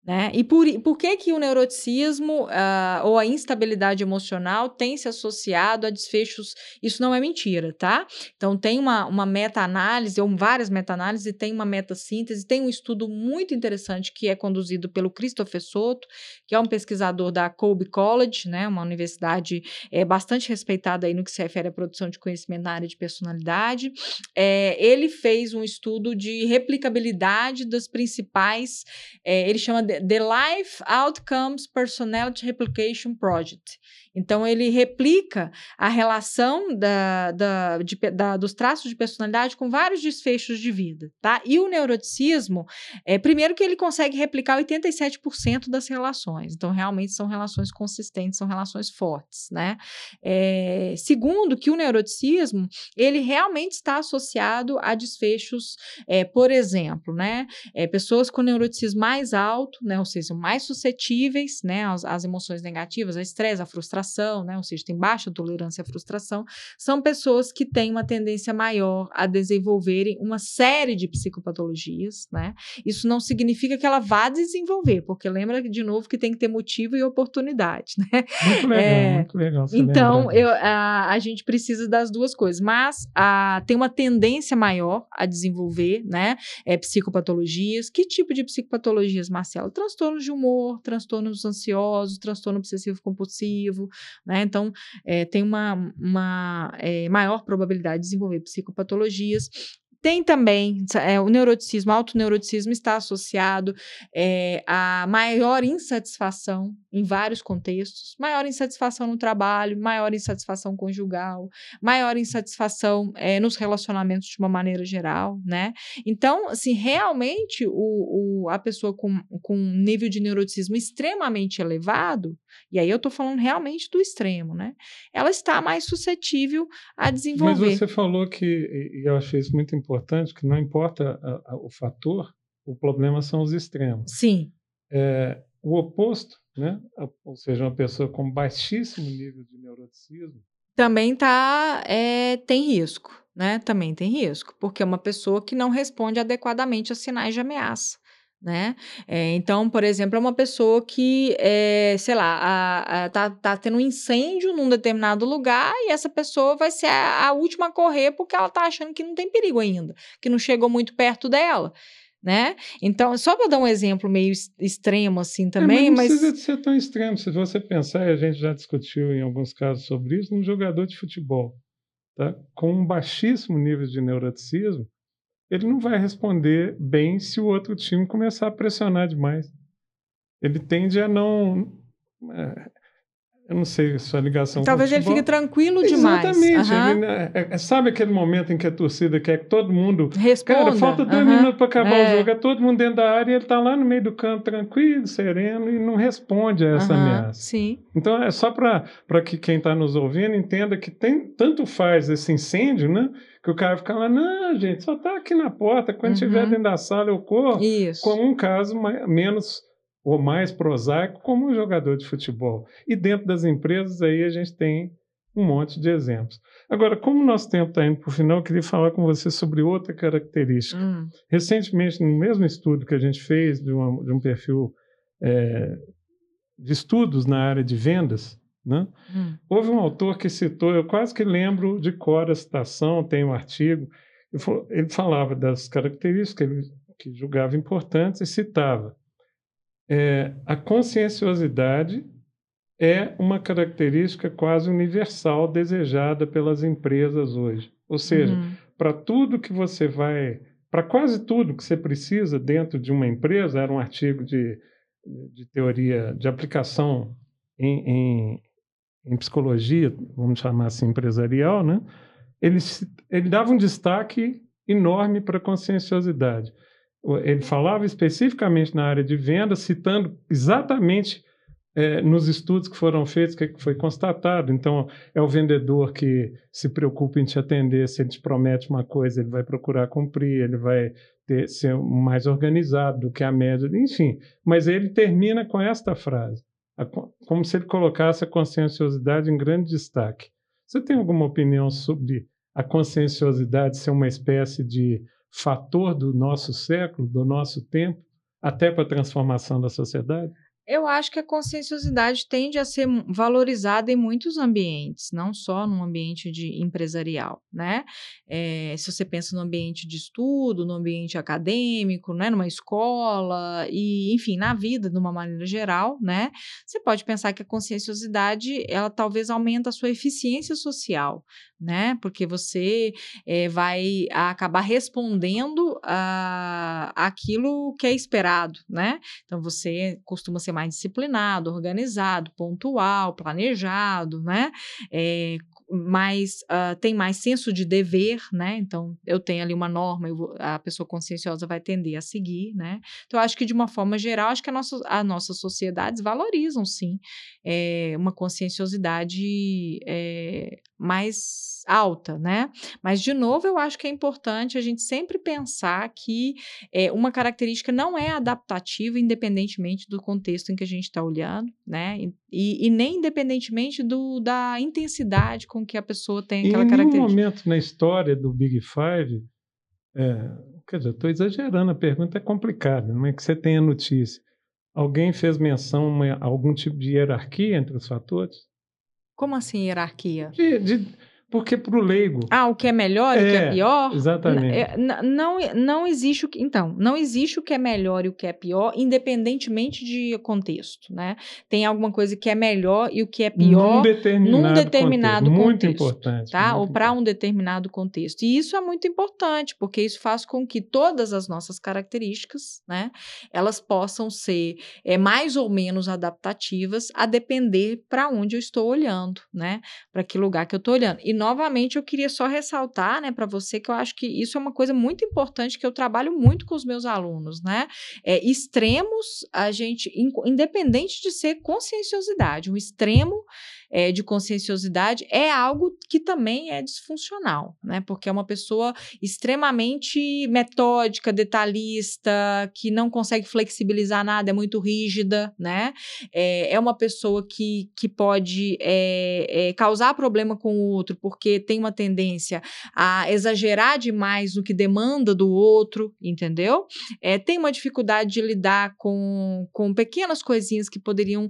Né? E por, por que, que o neuroticismo uh, ou a instabilidade emocional tem se associado a desfechos? Isso não é mentira, tá? Então, tem uma, uma meta-análise, ou várias meta-análises, tem uma meta-síntese, tem um estudo muito interessante que é conduzido pelo Christopher Soto, que é um pesquisador da Colby College, né? uma universidade é, bastante respeitada aí no que se refere à produção de conhecimento na área de personalidade. É, ele fez um estudo de replicabilidade das principais, é, ele chama The Life Outcomes Personality Replication Project. Então, ele replica a relação da, da, de, da, dos traços de personalidade com vários desfechos de vida, tá? E o neuroticismo, é, primeiro que ele consegue replicar 87% das relações. Então, realmente são relações consistentes, são relações fortes, né? É, segundo, que o neuroticismo, ele realmente está associado a desfechos, é, por exemplo, né? É, pessoas com neuroticismo mais alto, né? Ou seja, mais suscetíveis, né? Às, às emoções negativas, ao estresse, à frustração, frustração, né? Ou seja, tem baixa tolerância à frustração, são pessoas que têm uma tendência maior a desenvolverem uma série de psicopatologias, né? Isso não significa que ela vá desenvolver, porque lembra de novo que tem que ter motivo e oportunidade, né? Muito legal, é, muito legal. Então, eu, a, a, gente precisa das duas coisas, mas a, tem uma tendência maior a desenvolver, né? É, psicopatologias. Que tipo de psicopatologias, Marcelo? Transtornos de humor, transtornos ansiosos, transtorno obsessivo compulsivo, né? Então, é, tem uma, uma é, maior probabilidade de desenvolver psicopatologias. Tem também é, o neuroticismo, autoneuroticismo está associado é, a maior insatisfação em vários contextos, maior insatisfação no trabalho, maior insatisfação conjugal, maior insatisfação é, nos relacionamentos de uma maneira geral, né? Então, assim, realmente o, o, a pessoa com, com um nível de neuroticismo extremamente elevado, e aí eu estou falando realmente do extremo, né? Ela está mais suscetível a desenvolver. Mas você falou que, e eu achei isso muito importante, que não importa a, a, o fator, o problema são os extremos. Sim. É, o oposto, né? ou seja, uma pessoa com baixíssimo nível de neuroticismo. Também tá, é, tem risco, né? Também tem risco, porque é uma pessoa que não responde adequadamente a sinais de ameaça né? É, então, por exemplo, é uma pessoa que, é, sei lá, a, a, tá, tá tendo um incêndio num determinado lugar e essa pessoa vai ser a, a, última a correr porque ela tá achando que não tem perigo ainda, que não chegou muito perto dela. Né? Então, só para dar um exemplo meio extremo assim também, é, mas não precisa ser tão extremo. Se você pensar, e a gente já discutiu em alguns casos sobre isso, um jogador de futebol, tá? com um baixíssimo nível de neuroticismo, ele não vai responder bem se o outro time começar a pressionar demais. Ele tende a não. É, eu não sei sua ligação Talvez com ele fique tranquilo demais. Exatamente. Uhum. Ele, é, é, sabe aquele momento em que a torcida quer que todo mundo. Responda. Cara, falta dois uhum. minutos para acabar é. o jogo. É todo mundo dentro da área e ele está lá no meio do campo, tranquilo, sereno, e não responde a essa uhum. ameaça. Sim. Então é só para que quem está nos ouvindo entenda que tem tanto faz esse incêndio, né? Que o cara fica lá, não, gente, só está aqui na porta, quando estiver uhum. dentro da sala eu corro, Isso. como um caso mais, menos ou mais prosaico, como um jogador de futebol. E dentro das empresas aí a gente tem um monte de exemplos. Agora, como o nosso tempo está indo para o final, eu queria falar com você sobre outra característica. Hum. Recentemente, no mesmo estudo que a gente fez de, uma, de um perfil é, de estudos na área de vendas, né? Hum. Houve um autor que citou, eu quase que lembro de cor a citação, tem um artigo, ele falava das características que ele que julgava importantes e citava. É, a conscienciosidade é uma característica quase universal desejada pelas empresas hoje. Ou seja, uhum. para tudo que você vai, para quase tudo que você precisa dentro de uma empresa, era um artigo de, de teoria de aplicação em, em, em psicologia, vamos chamar assim, empresarial, né? ele, ele dava um destaque enorme para a conscienciosidade. Ele falava especificamente na área de venda, citando exatamente é, nos estudos que foram feitos que foi constatado. Então, é o vendedor que se preocupa em te atender. Se ele te promete uma coisa, ele vai procurar cumprir, ele vai ter, ser mais organizado do que a média, enfim. Mas ele termina com esta frase: como se ele colocasse a conscienciosidade em grande destaque. Você tem alguma opinião sobre a conscienciosidade ser uma espécie de fator do nosso século, do nosso tempo, até para a transformação da sociedade? Eu acho que a conscienciosidade tende a ser valorizada em muitos ambientes, não só no ambiente de empresarial, né? É, se você pensa no ambiente de estudo, no ambiente acadêmico, né, numa escola e, enfim, na vida de uma maneira geral, né? Você pode pensar que a conscienciosidade, ela talvez aumenta a sua eficiência social, né? Porque você é, vai acabar respondendo uh, aquilo que é esperado, né? Então você costuma ser mais disciplinado, organizado, pontual, planejado, né? É, mais uh, tem mais senso de dever, né? Então eu tenho ali uma norma, vou, a pessoa conscienciosa vai tender a seguir, né? Então eu acho que de uma forma geral, acho que a nossa, as nossas sociedades valorizam sim é, uma conscienciosidade é, mais alta, né? Mas de novo eu acho que é importante a gente sempre pensar que é, uma característica não é adaptativa independentemente do contexto em que a gente está olhando, né? E, e, nem independentemente do, da intensidade com que a pessoa tem aquela em característica. Em momento na história do Big Five, é, quer dizer, estou exagerando, a pergunta é complicada, não é que você tenha notícia. Alguém fez menção a algum tipo de hierarquia entre os fatores? Como assim hierarquia? De, de porque para o leigo. Ah, o que é melhor e o que é pior? Exatamente. É, não, não existe o que. Então, não existe o que é melhor e o que é pior, independentemente de contexto, né? Tem alguma coisa que é melhor e o que é pior num determinado, num determinado contexto. contexto. Muito importante. Tá? Muito Ou para um determinado contexto. E isso é muito importante, porque isso faz com que todas as nossas características, né? Elas possam ser é, mais ou menos adaptativas a depender para onde eu estou olhando, né? Para que lugar que eu estou olhando. E novamente eu queria só ressaltar, né, para você que eu acho que isso é uma coisa muito importante que eu trabalho muito com os meus alunos, né? É, extremos, a gente, independente de ser conscienciosidade, um extremo é, de conscienciosidade é algo que também é disfuncional, né? Porque é uma pessoa extremamente metódica, detalhista, que não consegue flexibilizar nada, é muito rígida, né? É, é uma pessoa que, que pode é, causar problema com o outro porque tem uma tendência a exagerar demais no que demanda do outro, entendeu? Tem uma dificuldade de lidar com, com pequenas coisinhas que poderiam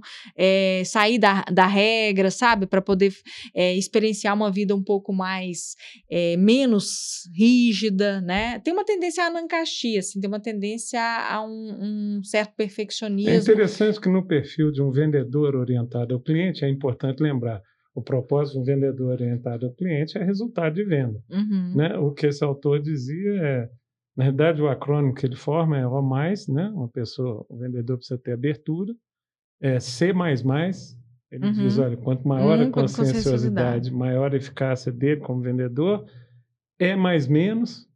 sair da, da regra, sabe? Para poder é, experienciar uma vida um pouco mais, é, menos rígida, né? Tem uma tendência a anancastia, assim, tem uma tendência a um, um certo perfeccionismo. É interessante que no perfil de um vendedor orientado ao cliente, é importante lembrar, o propósito de um vendedor orientado ao cliente é resultado de venda. Uhum. Né? O que esse autor dizia é, na verdade, o acrônimo que ele forma é O mais, né? Uma pessoa, o vendedor precisa ter abertura, é C ele uhum. diz, olha, quanto maior a conscienciosidade, maior a eficácia dele como vendedor, é mais menos,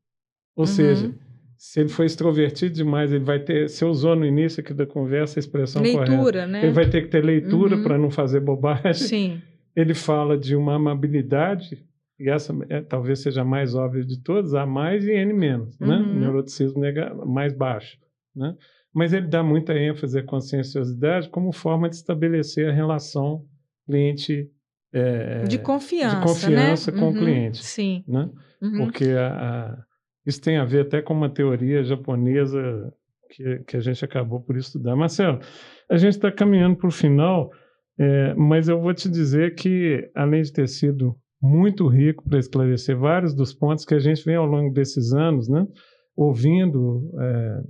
ou uhum. seja, se ele for extrovertido demais, ele vai ter. Você usou no início aqui da conversa a expressão leitura, correta. né? Ele vai ter que ter leitura uhum. para não fazer bobagem. Sim. Ele fala de uma amabilidade, e essa é, talvez seja a mais óbvia de todas, A mais e N menos, né? Uhum. Neuroticismo mais baixo, né? Mas ele dá muita ênfase à conscienciosidade como forma de estabelecer a relação cliente é, de confiança, de confiança né? com uhum, o cliente, sim, né? Uhum. Porque a, a, isso tem a ver até com uma teoria japonesa que, que a gente acabou por estudar. Marcelo, a gente está caminhando para o final, é, mas eu vou te dizer que além de ter sido muito rico para esclarecer vários dos pontos que a gente vem ao longo desses anos, né? Ouvindo é,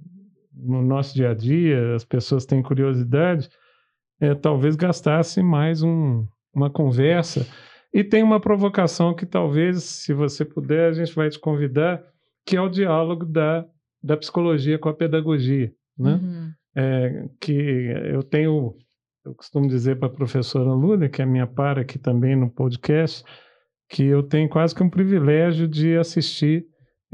no nosso dia a dia, as pessoas têm curiosidade, é, talvez gastasse mais um, uma conversa. E tem uma provocação que talvez, se você puder, a gente vai te convidar, que é o diálogo da, da psicologia com a pedagogia. Né? Uhum. É, que eu tenho, eu costumo dizer para a professora Lula, que é minha para aqui também no podcast, que eu tenho quase que um privilégio de assistir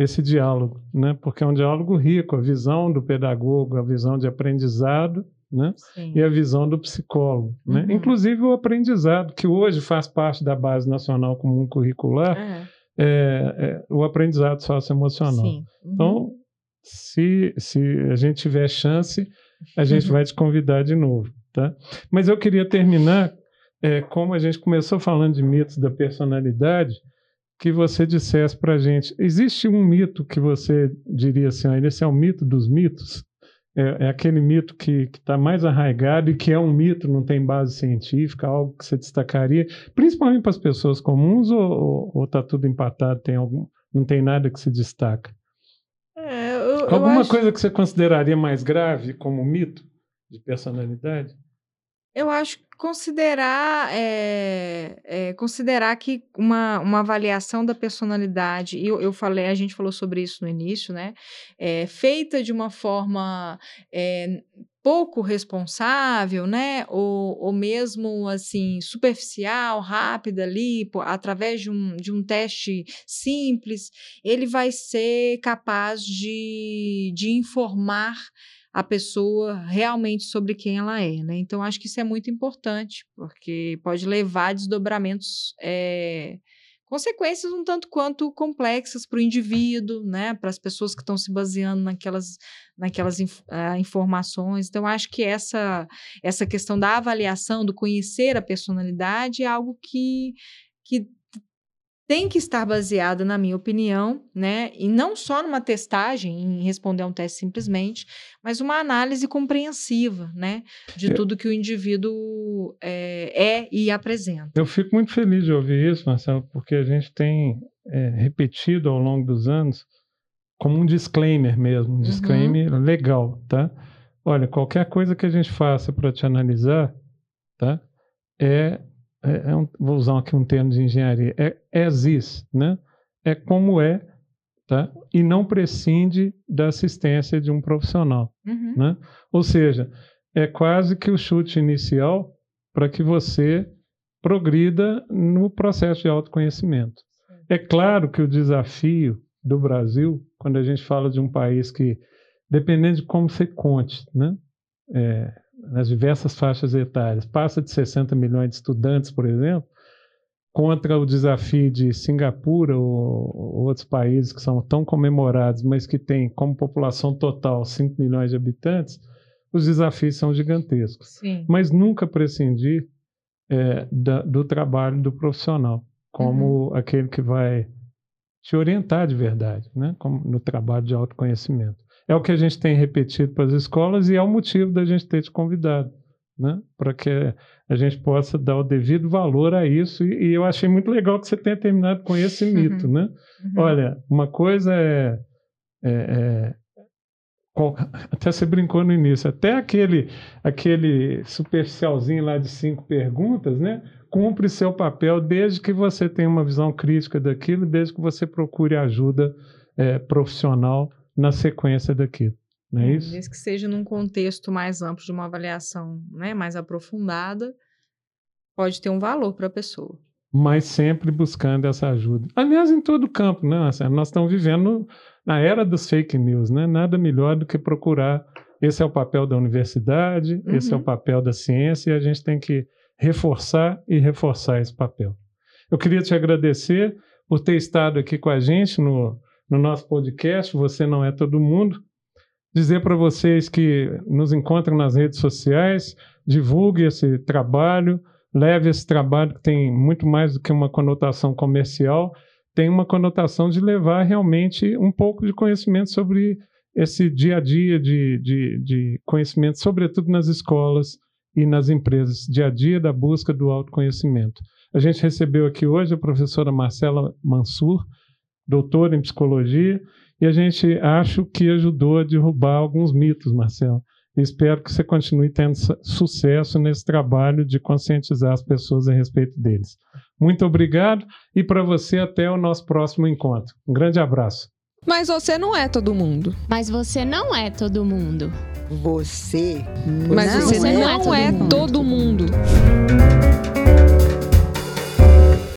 esse diálogo, né? Porque é um diálogo rico, a visão do pedagogo, a visão de aprendizado, né? Sim. E a visão do psicólogo, né? Uhum. Inclusive o aprendizado, que hoje faz parte da base nacional comum curricular, É. é, é o aprendizado socioemocional. Uhum. Então, se, se a gente tiver chance, a gente Uhum. vai te convidar de novo, tá? Mas eu queria terminar, é, como a gente começou falando de mitos da personalidade, que você dissesse para a gente, existe um mito que você diria assim, ah, esse é o mito dos mitos? É, é aquele mito que está mais arraigado e que é um mito, não tem base científica, algo que você destacaria, principalmente para as pessoas comuns, ou está tudo empatado, tem algum, não tem nada que se destaca? É, eu, eu Alguma acho- coisa que você consideraria mais grave como mito de personalidade? Eu acho que considerar, é, é, considerar que uma, uma avaliação da personalidade, e eu, eu falei, a gente falou sobre isso no início, né? É, feita de uma forma é, pouco responsável, né? Ou, ou mesmo assim, superficial, rápida ali, por, através de um, de um teste simples, ele vai ser capaz de, de informar a pessoa realmente sobre quem ela é, né? Então, acho que isso é muito importante, porque pode levar a desdobramentos, é, consequências um tanto quanto complexas para o indivíduo, né? Para as pessoas que estão se baseando naquelas, naquelas inf uh, informações. Então, acho que essa, essa questão da avaliação, do conhecer a personalidade, é algo que, que tem que estar baseada, na minha opinião, né, e não só numa testagem, em responder a um teste simplesmente, mas uma análise compreensiva, né, de eu, tudo que o indivíduo é, é, e apresenta. Eu fico muito feliz de ouvir isso, Marcelo, porque a gente tem é, repetido ao longo dos anos como um disclaimer mesmo, um uhum. disclaimer uhum. legal, tá? Olha, qualquer coisa que a gente faça para te analisar, tá? É é, é um, vou usar aqui um termo de engenharia, é as is, né? É como é, tá? E não prescinde da assistência de um profissional, uhum. né? Ou seja, é quase que o chute inicial para que você progrida no processo de autoconhecimento. É claro que o desafio do Brasil, quando a gente fala de um país que, dependendo de como você conte, né? É, nas diversas faixas etárias, passa de 60 milhões de estudantes, por exemplo, contra o desafio de Singapura ou, ou outros países que são tão comemorados, mas que têm como população total 5 milhões de habitantes, os desafios são gigantescos. Sim. Mas nunca prescindir é, da, do trabalho do profissional, como uhum. aquele que vai te orientar de verdade, né? como no trabalho de autoconhecimento. É o que a gente tem repetido para as escolas e é o motivo da gente ter te convidado, né? Para que a gente possa dar o devido valor a isso. E, e eu achei muito legal que você tenha terminado com esse uhum. mito, né? Uhum. Olha, uma coisa é, é, é até você brincou no início, até aquele, aquele superficialzinho lá de cinco perguntas, né? Cumpre seu papel desde que você tenha uma visão crítica daquilo, desde que você procure ajuda é, profissional na sequência daquilo. Não é, é isso? Desde que seja num contexto mais amplo de uma avaliação né, mais aprofundada, pode ter um valor para a pessoa. Mas sempre buscando essa ajuda. Aliás, em todo campo, né, Marcelo? Nós estamos vivendo na era dos fake news, né? Nada melhor do que procurar. Esse é o papel da universidade, uhum. esse é o uhum. papel da ciência, e a gente tem que reforçar e reforçar esse papel. Eu queria te agradecer por ter estado aqui com a gente no no nosso podcast, Você Não É Todo Mundo. Dizer para vocês que nos encontram nas redes sociais, divulgue esse trabalho, leve esse trabalho que tem muito mais do que uma conotação comercial, tem uma conotação de levar realmente um pouco de conhecimento sobre esse dia a dia de, de, de conhecimento, sobretudo nas escolas e nas empresas, dia a dia da busca do autoconhecimento. A gente recebeu aqui hoje a professora Marcela Mansur, doutor em psicologia, e a gente acho que ajudou a derrubar alguns mitos, Marcelo. espero que você continue tendo sucesso nesse trabalho de conscientizar as pessoas a respeito deles. Muito obrigado e para você até o nosso próximo encontro. Um grande abraço. Mas você não é todo mundo. Mas você não é todo mundo. Você Mas não você é não é todo mundo. É todo mundo.